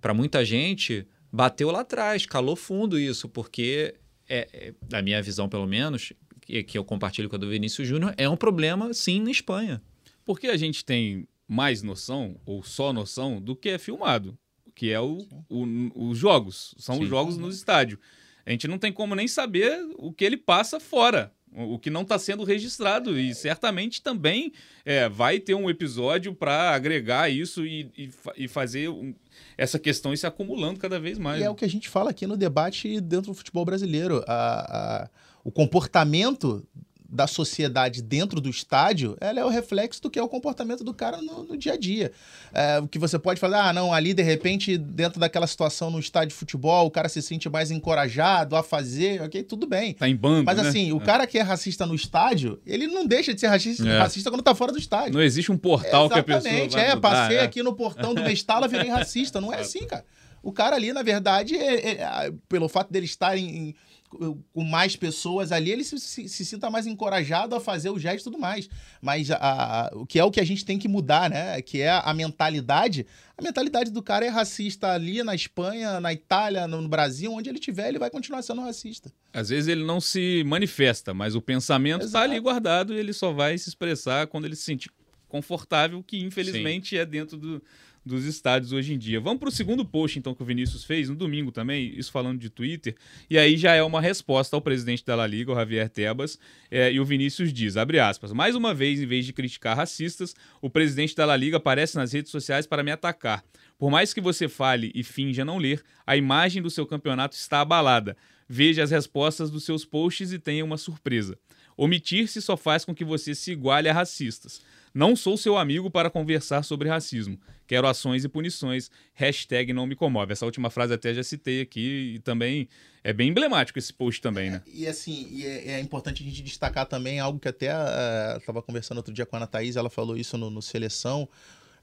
S3: para muita gente, bateu lá atrás, calou fundo isso, porque, é, é, na minha visão pelo menos, que, que eu compartilho com a do Vinícius Júnior, é um problema sim na Espanha.
S1: Porque a gente tem mais noção, ou só noção, do que é filmado, que é o, o os jogos, são sim. os jogos no estádio. A gente não tem como nem saber o que ele passa fora o que não está sendo registrado e certamente também é, vai ter um episódio para agregar isso e, e, e fazer um, essa questão se acumulando cada vez mais.
S2: E é o que a gente fala aqui no debate dentro do futebol brasileiro. A, a, o comportamento da sociedade dentro do estádio, ela é o reflexo do que é o comportamento do cara no, no dia a dia. É, o que você pode falar, ah, não, ali de repente, dentro daquela situação no estádio de futebol, o cara se sente mais encorajado a fazer, ok, tudo bem.
S1: Tá em bando,
S2: Mas
S1: né?
S2: assim, o é. cara que é racista no estádio, ele não deixa de ser racista, é. racista quando tá fora do estádio.
S1: Não existe um portal que a pessoa
S2: Exatamente, é, mudar, passei é. aqui no portão do Mestala, virei racista. Não é assim, cara. O cara ali, na verdade, é, é, pelo fato dele estar em, com mais pessoas ali, ele se, se, se, sinta mais encorajado a fazer o gesto e tudo mais. Mas a, o que é o que a gente tem que mudar, né? Que é a mentalidade. A mentalidade do cara é racista ali na Espanha, na Itália, no, no Brasil, onde ele estiver, ele vai continuar sendo racista.
S1: Às vezes ele não se manifesta, mas o pensamento está ali guardado e ele só vai se expressar quando ele se sentir confortável, que infelizmente Sim. é dentro do, dos estádios hoje em dia. Vamos para o segundo post, então, que o Vinícius fez, no domingo também, isso falando de Twitter, e aí já é uma resposta ao presidente da La Liga, o Javier Tebas, é, e o Vinícius diz, abre aspas, mais uma vez, em vez de criticar racistas, o presidente da La Liga aparece nas redes sociais para me atacar. Por mais que você fale e finja não ler, a imagem do seu campeonato está abalada. veja as respostas dos seus posts e tenha uma surpresa. Omitir-se só faz com que você se iguale a racistas. Não sou seu amigo para conversar sobre racismo. Quero ações e punições. Hashtag não me comove. Essa última frase até já citei aqui e também é bem emblemático esse post também, né?
S2: E assim, e é, é, importante a gente destacar também algo que até estava uh, conversando outro dia com a Ana Thaís, ela falou isso no, no Seleção,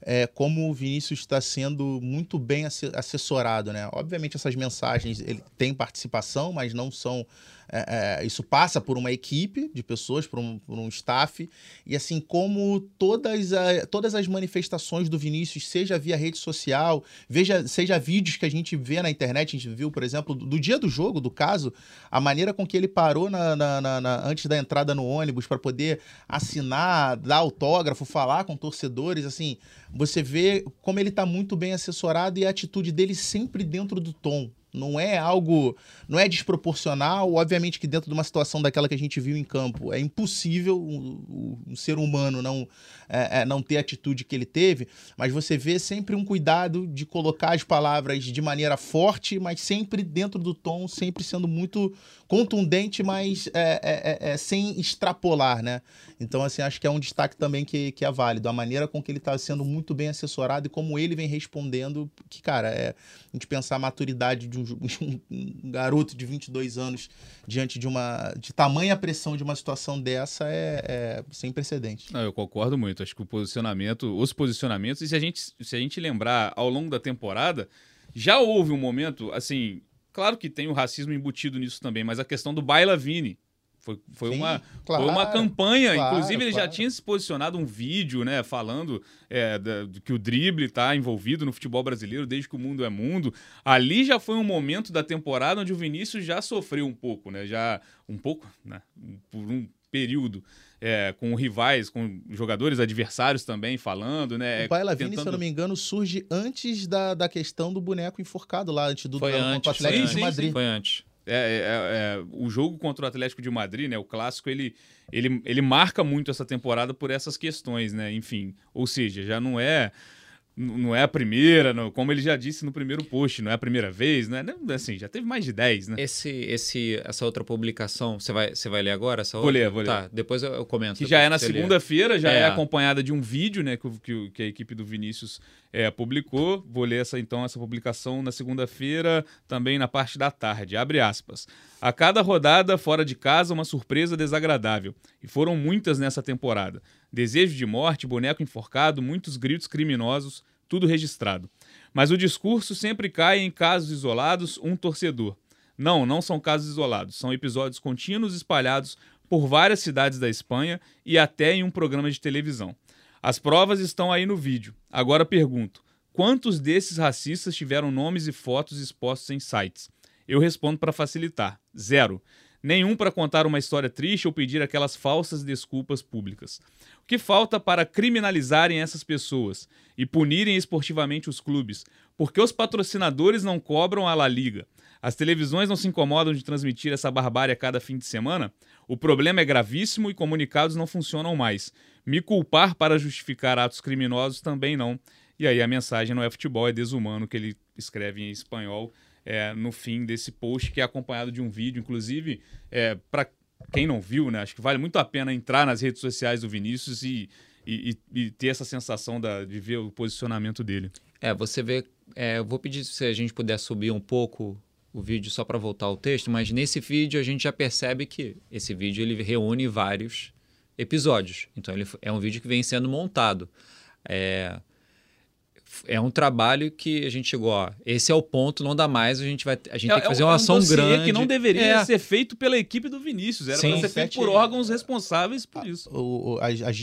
S2: é, como o Vinícius está sendo muito bem assessorado, né? Obviamente essas mensagens ele tem participação, mas não são é, é, isso passa por uma equipe de pessoas, por um, por um staff, e assim como todas, a, todas as manifestações do Vinícius, seja via rede social, veja, seja vídeos que a gente vê na internet, a gente viu, por exemplo, do dia do jogo, do caso, a maneira com que ele parou na, na, na, na antes da entrada no ônibus para poder assinar, dar autógrafo, falar com torcedores, assim, você vê como ele está muito bem assessorado e a atitude dele sempre dentro do tom, não é algo, não é desproporcional. Obviamente que dentro de uma situação daquela que a gente viu em campo, é impossível um, um ser humano não, é, é, não ter a atitude que ele teve, mas você vê sempre um cuidado de colocar as palavras de maneira forte, mas sempre dentro do tom, sempre sendo muito contundente, mas é, é, é, é sem extrapolar, né? Então, assim, acho que é um destaque também que, que é válido. A maneira com que ele está sendo muito bem assessorado e como ele vem respondendo, que, cara, é a gente pensar a maturidade de um, um garoto de 22 anos diante de uma de tamanha pressão de uma situação dessa é, é sem precedente.
S1: Não, eu concordo muito. Acho que o posicionamento, os posicionamentos, e se a gente, se a gente lembrar ao longo da temporada, já houve um momento, assim, Claro que tem o racismo embutido nisso também, mas a questão do Baila Vini. Foi, foi, Sim, uma, claro, foi uma campanha. Claro, Inclusive, ele claro. já tinha se posicionado um vídeo, né? Falando é, da, que o drible está envolvido no futebol brasileiro desde que o mundo é mundo. Ali já foi um momento da temporada onde o Vinícius já sofreu um pouco, né? Já um pouco, né? Por um período é, com rivais, com jogadores adversários também falando, né?
S2: O Baila Vini, tentando... se eu não me engano, surge antes da, da questão do boneco enforcado lá, antes do,
S3: foi
S2: do,
S3: antes,
S2: Atlético
S3: sim,
S2: de Madrid.
S3: Foi antes.
S1: É, é, é, o jogo contra o Atlético de Madrid, né? O clássico, ele, ele, ele marca muito essa temporada por essas questões, né? Enfim, ou seja, já não é não é a primeira, não, como ele já disse no primeiro post, não é a primeira vez, né? Assim, já teve mais de 10, né?
S3: Esse, esse, essa outra publicação, você vai, você vai ler agora? Essa
S1: vou
S3: outra?
S1: ler, vou ler.
S3: Tá, depois eu, comento.
S1: Que já é na segunda-feira, já é. é. acompanhada de um vídeo, né, que, que a equipe do Vinícius é, publicou. Vou ler essa, então, essa publicação na segunda-feira, também na parte da tarde. Abre aspas. A cada rodada, fora de casa, uma surpresa desagradável. E foram muitas nessa temporada. Desejo de morte, boneco enforcado, muitos gritos criminosos, tudo registrado. Mas o discurso sempre cai em casos isolados, um torcedor. Não, não são casos isolados, são episódios contínuos espalhados por várias cidades da Espanha e até em um programa de televisão. As provas estão aí no vídeo. Agora pergunto: quantos desses racistas tiveram nomes e fotos expostos em sites? Eu respondo para facilitar: zero nenhum para contar uma história triste ou pedir aquelas falsas desculpas públicas. O que falta para criminalizarem essas pessoas e punirem esportivamente os clubes? Porque os patrocinadores não cobram a La Liga. As televisões não se incomodam de transmitir essa barbárie a cada fim de semana? O problema é gravíssimo e comunicados não funcionam mais. Me culpar para justificar atos criminosos também não. E aí a mensagem não é futebol, é desumano que ele escreve em espanhol é, no fim desse post, que é acompanhado de um vídeo, inclusive, é, para quem não viu, né? Acho que vale muito a pena entrar nas redes sociais do Vinícius e, e, e ter essa sensação da, de ver o posicionamento dele.
S3: É, você vê. É, eu vou pedir se a gente puder subir um pouco o vídeo só para voltar ao texto, mas nesse vídeo a gente já percebe que esse vídeo ele reúne vários episódios. Então ele é um vídeo que vem sendo montado. É, é um trabalho que a gente chegou, ó, esse é o ponto, não dá mais, a gente vai a gente é, tem que é fazer é uma ação grande.
S1: que não deveria é. ser feito pela equipe do Vinícius, era para ser feito por órgãos responsáveis por isso.
S2: O, as, as,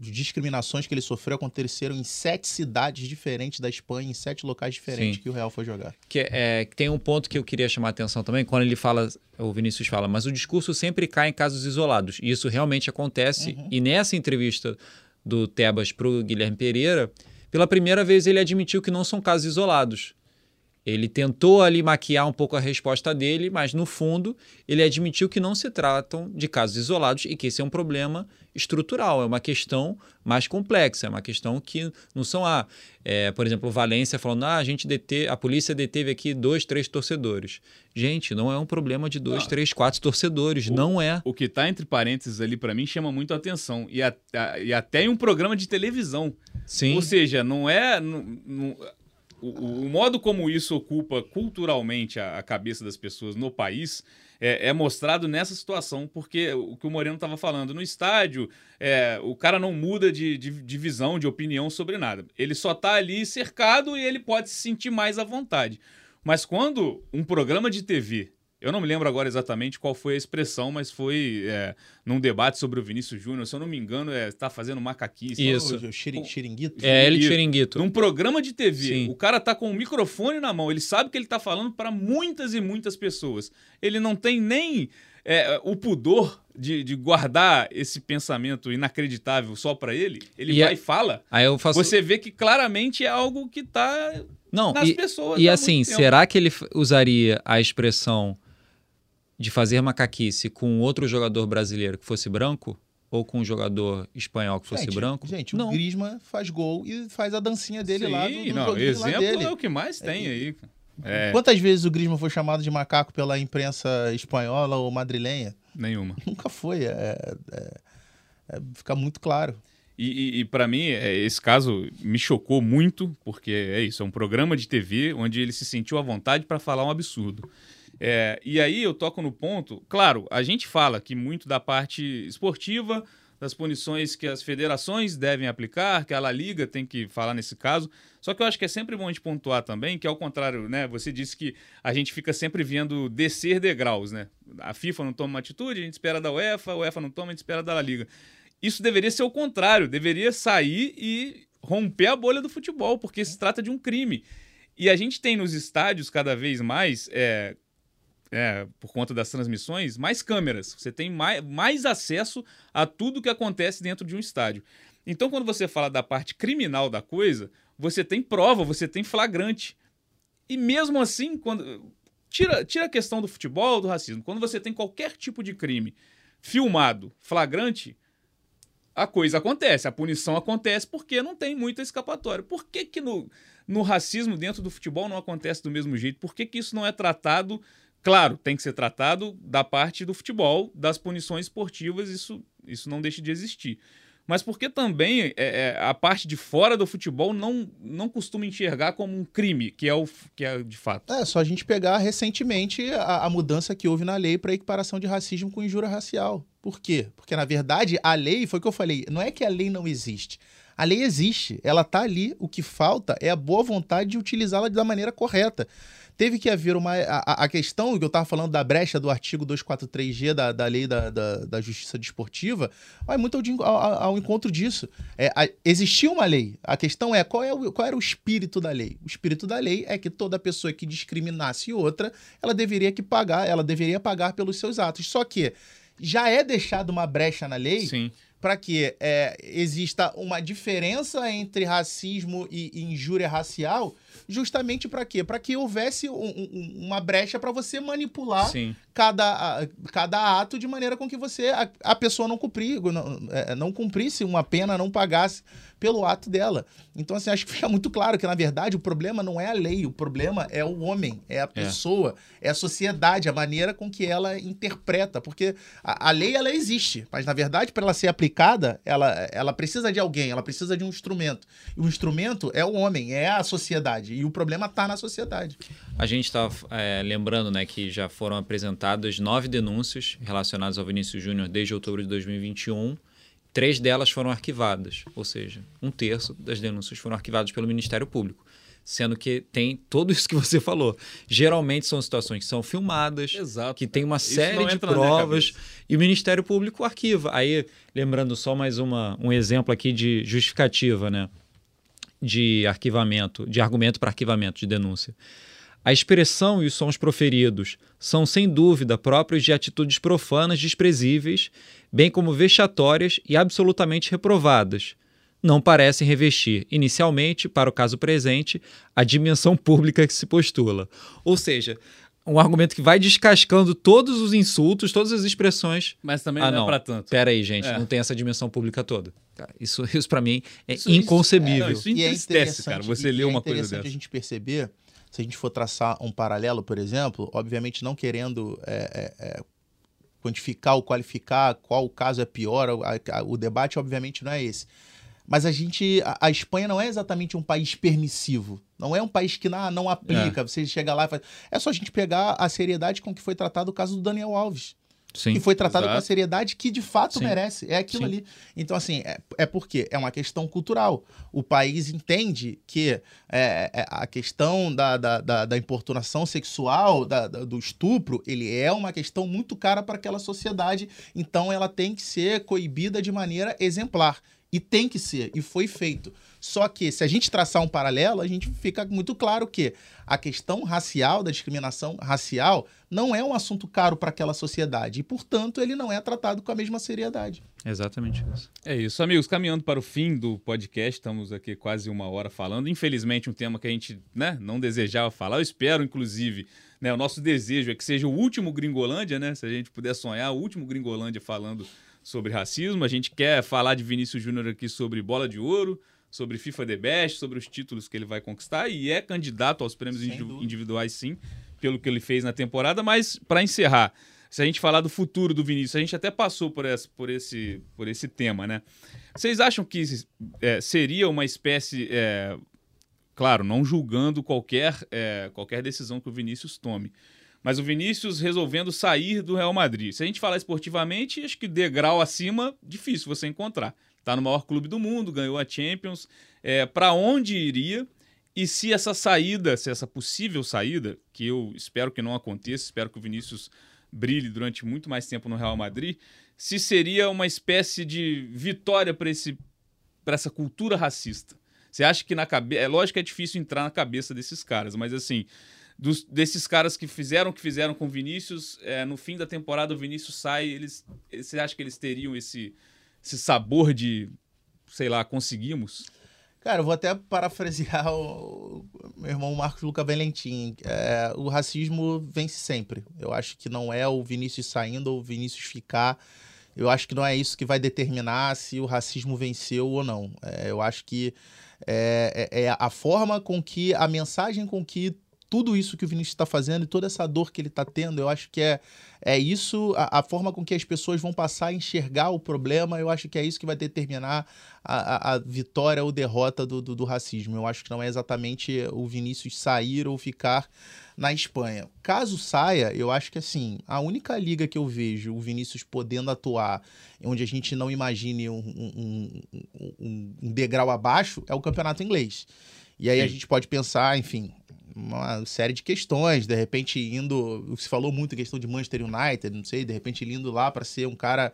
S2: discriminações que ele sofreu aconteceram em sete cidades diferentes da Espanha, em sete locais diferentes Sim. que o Real foi jogar.
S3: Que é, tem um ponto que eu queria chamar a atenção também, quando ele fala, o Vinícius fala, mas o discurso sempre cai em casos isolados. E isso realmente acontece. Uhum. E nessa entrevista do Tebas para o Guilherme Pereira, pela primeira vez, ele admitiu que não são casos isolados. Ele tentou ali maquiar um pouco a resposta dele, mas no fundo ele admitiu que não se tratam de casos isolados e que esse é um problema estrutural, é uma questão mais complexa, é uma questão que não são a, é, por exemplo, Valência falando, ah, a gente dete, a polícia deteve aqui dois, três torcedores. Gente, não é um problema de dois, três, quatro torcedores,
S1: O-
S3: não é.
S1: O que tá entre parênteses ali pra mim chama muito a atenção. E, a- a- e até em um programa de televisão.
S3: Sim.
S1: Ou seja, não é. não- não- o, o modo como isso ocupa culturalmente a, a cabeça das pessoas no país é, é mostrado nessa situação, porque o que o Moreno estava falando, no estádio, é, o cara não muda de, de, de visão, de opinião sobre nada. Ele só tá ali cercado e ele pode se sentir mais à vontade. Mas quando um programa de TV. Eu não me lembro agora exatamente qual foi a expressão, mas foi é, num debate sobre o Vinícius Júnior. Se eu não me engano, é, tá fazendo macaquice.
S3: Isso.
S2: O xiri- Xiringuito.
S3: É ele. Chiringuito.
S1: Num programa de TV,
S3: Sim.
S1: o cara tá com o microfone na mão, ele sabe que ele tá falando para muitas e muitas pessoas. Ele não tem nem é, o pudor de, de guardar esse pensamento inacreditável só para ele. Ele
S3: E
S1: vai
S3: a-
S1: e fala.
S3: Aí eu faço.
S1: Você vê que claramente é algo que tá
S3: Não,
S1: nas
S3: e,
S1: pessoas.
S3: e assim, será que ele usaria a expressão de fazer macaquice com outro jogador brasileiro que fosse branco? Ou com um jogador espanhol que fosse
S2: Gente,
S3: branco?
S2: Gente,
S3: não.
S2: o Griezmann faz gol e faz a dancinha dele
S1: Sim,
S2: lá do, do
S1: não, exemplo
S2: dele.
S1: é o que mais tem aí. cara. É,
S2: Quantas vezes o Griezmann foi chamado de macaco pela imprensa espanhola ou madrilenha?
S1: nenhuma.
S2: Nunca foi. É, é- é- fica muito claro.
S1: E, e, para mim, é, esse caso me chocou muito, porque é isso, é um programa de TV onde ele se sentiu à vontade para falar um absurdo. É, e aí eu toco no ponto, claro, a gente fala que muito da parte esportiva, das punições que as federações devem aplicar, que a La Liga tem que falar nesse caso. Só que eu acho que é sempre bom a gente pontuar também que, ao contrário, né? Você disse que a gente fica sempre vendo descer degraus, né? A FIFA não toma uma atitude, a gente espera da UEFA, a UEFA não toma, a gente espera da La Liga. Isso deveria ser o contrário, deveria sair e romper a bolha do futebol, porque se trata de um crime. E a gente tem nos estádios cada vez mais, é, é, por conta das transmissões, mais câmeras. Você tem mais, mais acesso a tudo que acontece dentro de um estádio. Então, quando você fala da parte criminal da coisa, você tem prova, você tem flagrante. E mesmo assim, quando. Tira, tira a questão do futebol, do racismo. Quando você tem qualquer tipo de crime filmado, flagrante, a coisa acontece, a punição acontece porque não tem muita escapatória. Por que, que no, no racismo dentro do futebol não acontece do mesmo jeito? Por que, que isso não é tratado? Claro, tem que ser tratado da parte do futebol, das punições esportivas, isso, isso não deixa de existir. Mas por que também é, é, a parte de fora do futebol não, não costuma enxergar como um crime, que é o que é de fato?
S2: É só a gente pegar recentemente a, a mudança que houve na lei para equiparação de racismo com injúria racial. Por quê? Porque, na verdade, a lei, foi o que eu falei, não é que a lei não existe. A lei existe, ela tá ali, o que falta é a boa vontade de utilizá-la da maneira correta. Teve que haver uma. A, a questão que eu estava falando da brecha do artigo 243G da, da lei da, da, da Justiça Desportiva vai muito ao, ao- ao encontro disso. É, a- existia uma lei. A questão é qual, é o- qual era o espírito da lei. O espírito da lei é que toda pessoa que discriminasse outra, ela deveria que pagar, ela deveria pagar pelos seus atos. Só que já é deixada uma brecha na lei para que é, exista uma diferença entre racismo e, e injúria racial, justamente para quê? Para que houvesse um- um- uma brecha para você manipular
S1: Sim.
S2: cada, cada ato de maneira com que você a, a pessoa não cumprir, não, é, não cumprisse uma pena, não pagasse pelo ato dela. Então, assim, acho que fica muito claro que, na verdade, o problema não é a lei, o problema é o homem, é a pessoa, é, a sociedade, a maneira com que ela interpreta. Porque a, a lei, ela existe, mas, na verdade, para ela ser aplicada, ela, ela precisa de alguém, ela precisa de um instrumento. E o instrumento é o homem, é a sociedade. E o problema está na sociedade.
S3: A gente está lembrando né, que já foram apresentadas nove denúncias relacionadas ao Vinícius Júnior desde outubro de 2021. Três delas foram arquivadas, ou seja, um terço das denúncias foram arquivadas pelo Ministério Público. Sendo que tem tudo isso que você falou. Geralmente são situações que são filmadas,
S1: Exato.
S3: que tem uma
S1: Isso
S3: série de provas e o Ministério Público arquiva. Aí, lembrando só mais uma, um exemplo aqui de justificativa, né? De arquivamento, de argumento para arquivamento de denúncia. A expressão e os sons proferidos são, sem dúvida, próprios de atitudes profanas desprezíveis, bem como vexatórias e absolutamente reprovadas. não parecem revestir, inicialmente, para o caso presente, a dimensão pública que se postula. Ou seja, um argumento que vai descascando todos os insultos, todas as expressões.
S1: Mas também
S3: ah,
S1: não,
S3: não
S1: é pra tanto.
S3: Pera aí, gente,
S1: É.
S3: não tem essa dimensão pública toda. Cara, isso, isso para mim é
S2: Isso- isso-
S3: inconcebível.
S1: é, não, isso
S2: E é
S1: cara,
S2: interessante-
S1: você lê
S2: é
S1: uma coisa
S2: interessante
S1: dessa.
S2: a gente perceber, se a gente for traçar um paralelo, por exemplo, obviamente não querendo é, é, é, quantificar ou qualificar qual caso é pior, a- a- o debate obviamente não é esse. Mas a gente, a, a Espanha não é exatamente um país permissivo. Não é um país que não, não aplica. Você chega lá e faz. É só a gente pegar a seriedade com que foi tratado o caso do Daniel Alves
S3: Sim.
S2: que foi tratado com a
S1: Exato.
S2: seriedade que de fato
S3: Sim.
S2: merece. É aquilo
S3: Sim.
S2: ali. Então, assim, é, é porque é uma questão cultural. O país entende que é, é, a questão da, da, da, da importunação sexual, da, da- do estupro, ele é uma questão muito cara para aquela sociedade. Então, ela tem que ser coibida de maneira exemplar. E tem que ser, e foi feito. Só que, se a gente traçar um paralelo, a gente fica muito claro que a questão racial, da discriminação racial, não é um assunto caro para aquela sociedade. E, portanto, ele não é tratado com a mesma seriedade.
S3: Exatamente isso.
S1: É isso, amigos. Caminhando para o fim do podcast, estamos aqui quase uma hora falando. Infelizmente, um tema que a gente né, não desejava falar. Eu espero, inclusive, né, o nosso desejo é que seja o último Gringolândia, né? Se a gente puder sonhar, o último Gringolândia falando sobre racismo. A gente quer falar de Vinícius Júnior aqui sobre bola de ouro, sobre FIFA The Best, sobre os títulos que ele vai conquistar e é candidato aos prêmios
S2: dúvida.
S1: individuais, sim, pelo que ele fez na temporada. Mas, para encerrar, se a gente falar do futuro do Vinícius, a gente até passou por, essa, por, esse, por esse tema, né? Vocês acham que é, seria uma espécie. é, claro, não julgando qualquer, é, qualquer decisão que o Vinícius tome. Mas o Vinícius resolvendo sair do Real Madrid. Se a gente falar esportivamente, acho que degrau acima, difícil você encontrar. Tá no maior clube do mundo, ganhou a Champions. É, para onde iria? E se essa saída, se essa possível saída, que eu espero que não aconteça, espero que o Vinícius brilhe durante muito mais tempo no Real Madrid, se seria uma espécie de vitória para esse para essa cultura racista. Você acha que na cabeça, é lógico que é difícil entrar na cabeça desses caras, mas assim, dos- desses caras que fizeram o que fizeram com o Vinícius, é, no fim da temporada o Vinícius sai, eles, você acha que eles teriam esse, esse sabor de, sei lá, conseguimos?
S2: Cara, eu vou até parafrasear o meu irmão Marcos Luca Valentim. É, o racismo vence sempre. Eu acho que não é o Vinícius saindo ou o Vinícius ficar. Eu acho que não é isso que vai determinar se o racismo venceu ou não. É, eu acho que é, é- é a forma com que, a mensagem com que tudo isso que o Vinícius está fazendo e toda essa dor que ele está tendo, eu acho que é, é isso, a, a forma com que as pessoas vão passar a enxergar o problema, eu acho que é isso que vai determinar a, a- a vitória ou derrota do, do, do racismo. Eu acho que não é exatamente o Vinícius sair ou ficar na Espanha. Caso saia, eu acho que assim, a única liga que eu vejo o Vinícius podendo atuar, onde a gente não imagine um, um- um- um- degrau abaixo, é o campeonato inglês. E aí a
S1: Sim.
S2: gente pode pensar, enfim, uma série de questões, de repente indo, se falou muito em questão de Manchester United, não sei, de repente indo lá para ser um cara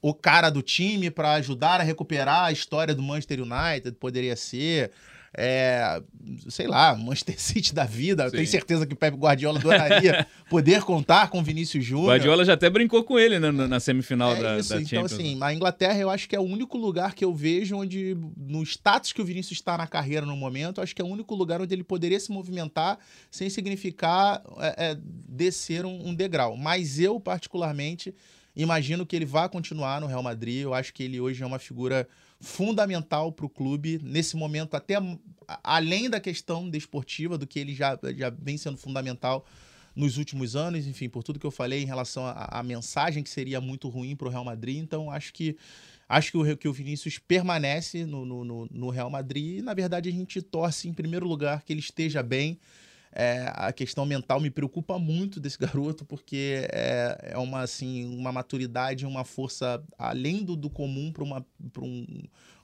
S2: o cara do time para ajudar a recuperar a história do Manchester United, poderia ser é, sei lá, Manchester City da vida. Eu tenho certeza que o Pep Guardiola adoraria poder contar com o Vinícius
S1: O
S2: Júnior.
S1: Guardiola já até brincou com ele né, na, na semifinal
S2: É
S1: da,
S2: isso,
S1: da
S2: então
S1: Champions.
S2: assim, a Inglaterra eu acho que é o único lugar que eu vejo onde, no status que o Vinícius está na carreira no momento, eu acho que é o único lugar onde ele poderia se movimentar sem significar é, é, descer um, um degrau. Mas eu, particularmente, imagino que ele vá continuar no Real Madrid. Eu acho que ele hoje é uma figura fundamental para o clube, nesse momento, até além da questão desportiva, do que ele já, já vem sendo fundamental nos últimos anos, enfim, por tudo que eu falei em relação à, mensagem que seria muito ruim para o Real Madrid. Então, acho que acho que o, que o Vinícius permanece no, no- no Real Madrid. E, na verdade, a gente torce, em primeiro lugar, que ele esteja bem. É, a questão mental me preocupa muito desse garoto, porque é, é uma, assim, uma maturidade, uma força além do, do comum para um,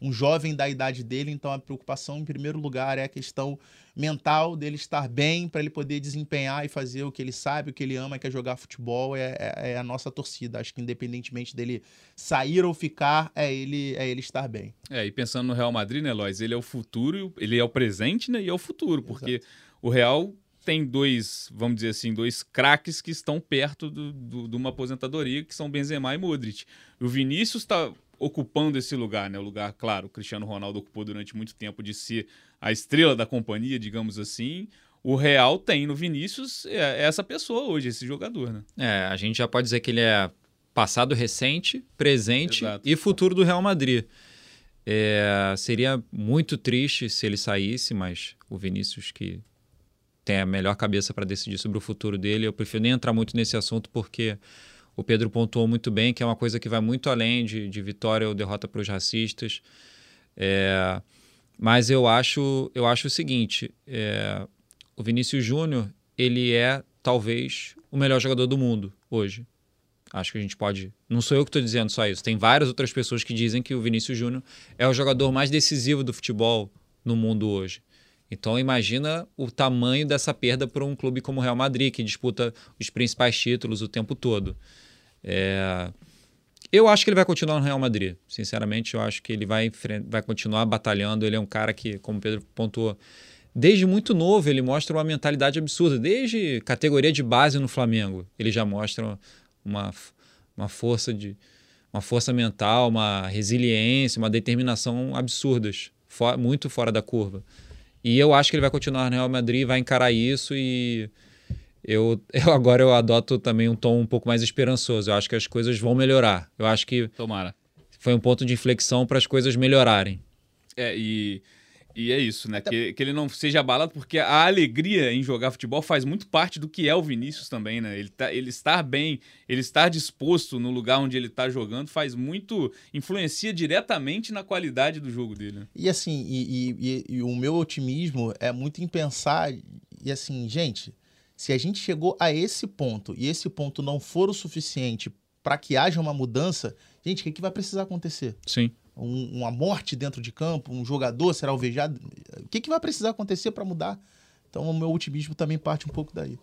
S2: um jovem da idade dele. Então, a preocupação, em primeiro lugar, é a questão mental dele estar bem para ele poder desempenhar e fazer o que ele sabe, o que ele ama, que é jogar futebol, é, é- é a nossa torcida. Acho que independentemente dele sair ou ficar, é ele, é ele estar bem.
S1: É, e pensando no Real Madrid, né, Lois? Ele é o futuro, ele é o presente, né? E é o futuro, porque o Real tem dois, vamos dizer assim, dois craques que estão perto do, do- de uma aposentadoria, que são Benzema e Modric. O Vinícius está ocupando esse lugar, né? O lugar, claro, o Cristiano Ronaldo ocupou durante muito tempo de ser a estrela da companhia, digamos assim. O Real tem no Vinícius é, é essa pessoa hoje, esse jogador, né?
S3: É, a gente já pode dizer que ele é passado recente, presente
S1: Exato.
S3: e futuro do Real Madrid. É, seria muito triste se ele saísse, mas o Vinícius que tem a melhor cabeça para decidir sobre o futuro dele, eu prefiro nem entrar muito nesse assunto porque o Pedro pontuou muito bem que é uma coisa que vai muito além de, de vitória ou derrota para os racistas. É, mas eu acho, eu acho o seguinte: é, o Vinícius Júnior ele é talvez o melhor jogador do mundo hoje. Acho que a gente pode. Não sou eu que estou dizendo só isso. Tem várias outras pessoas que dizem que o Vinícius Júnior é o jogador mais decisivo do futebol no mundo hoje. Então imagina o tamanho dessa perda para um clube como o Real Madrid, que disputa os principais títulos o tempo todo. É... Eu acho que ele vai continuar no Real Madrid. Sinceramente, eu acho que ele vai, vai continuar batalhando. Ele é um cara que, como o Pedro pontuou, desde muito novo ele mostra uma mentalidade absurda. Desde categoria de base no Flamengo, ele já mostra uma, uma força de uma força mental, uma resiliência, uma determinação absurdas, for, muito fora da curva. E eu acho que ele vai continuar no Real Madrid, vai encarar isso e eu, eu agora eu adoto também um tom um pouco mais esperançoso. Eu acho que as coisas vão melhorar. Eu acho que
S1: Tomara.
S3: foi um ponto de inflexão para as coisas melhorarem.
S1: É, e e é isso, né? Que, que ele não seja abalado, porque a alegria em jogar futebol faz muito parte do que é o Vinícius também, né? Ele, tá, ele estar bem, ele estar disposto no lugar onde ele está jogando faz muito. influencia diretamente na qualidade do jogo dele. Né?
S2: E assim, e, e, e, o meu otimismo é muito em pensar, e assim, gente, se a gente chegou a esse ponto e esse ponto não for o suficiente para que haja uma mudança, gente, o que, que vai precisar acontecer?
S3: Sim
S2: um, uma morte dentro de campo, um jogador será alvejado. O que, que vai precisar acontecer para mudar? Então, o meu otimismo também parte um pouco daí.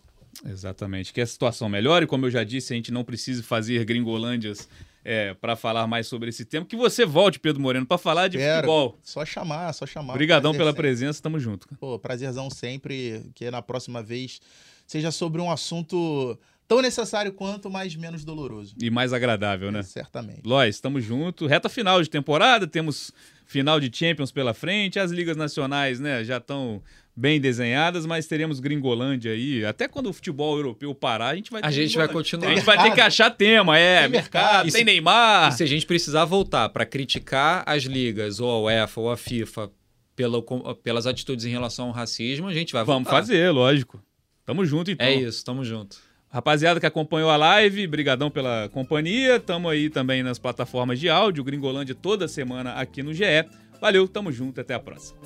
S1: Exatamente. Que a situação melhore, como eu já disse, a gente não precisa fazer gringolândias é, para falar mais sobre esse tema. Que você volte, Pedro Moreno, para falar de Quero. futebol.
S2: Só chamar, só chamar.
S1: Obrigadão pela sempre. presença, tamo junto.
S2: Pô, prazerzão sempre, que na próxima vez seja sobre um assunto tão necessário quanto, mas menos doloroso.
S1: E mais agradável, né? É,
S2: certamente.
S1: Lois, estamos juntos. Reta final de temporada, temos final de Champions pela frente, as ligas nacionais, né, já estão bem desenhadas, mas teremos Gringolândia aí. Até quando o futebol europeu parar, a gente vai
S3: A gente vai continuar.
S1: A gente vai ter que achar tema, é.
S2: Tem mercado,
S1: tem se, Neymar.
S3: E se a gente precisar voltar para criticar as ligas, ou a UEFA, ou a FIFA, pela, pelas atitudes em relação ao racismo, a gente vai
S1: voltar. Vamos fazer, lógico. Tamo junto, então.
S3: É isso, tamo junto.
S1: Rapaziada que acompanhou a live, brigadão pela companhia. Tamo aí também nas plataformas de áudio, Gringolândia toda semana aqui no GE. Valeu, tamo junto, até a próxima.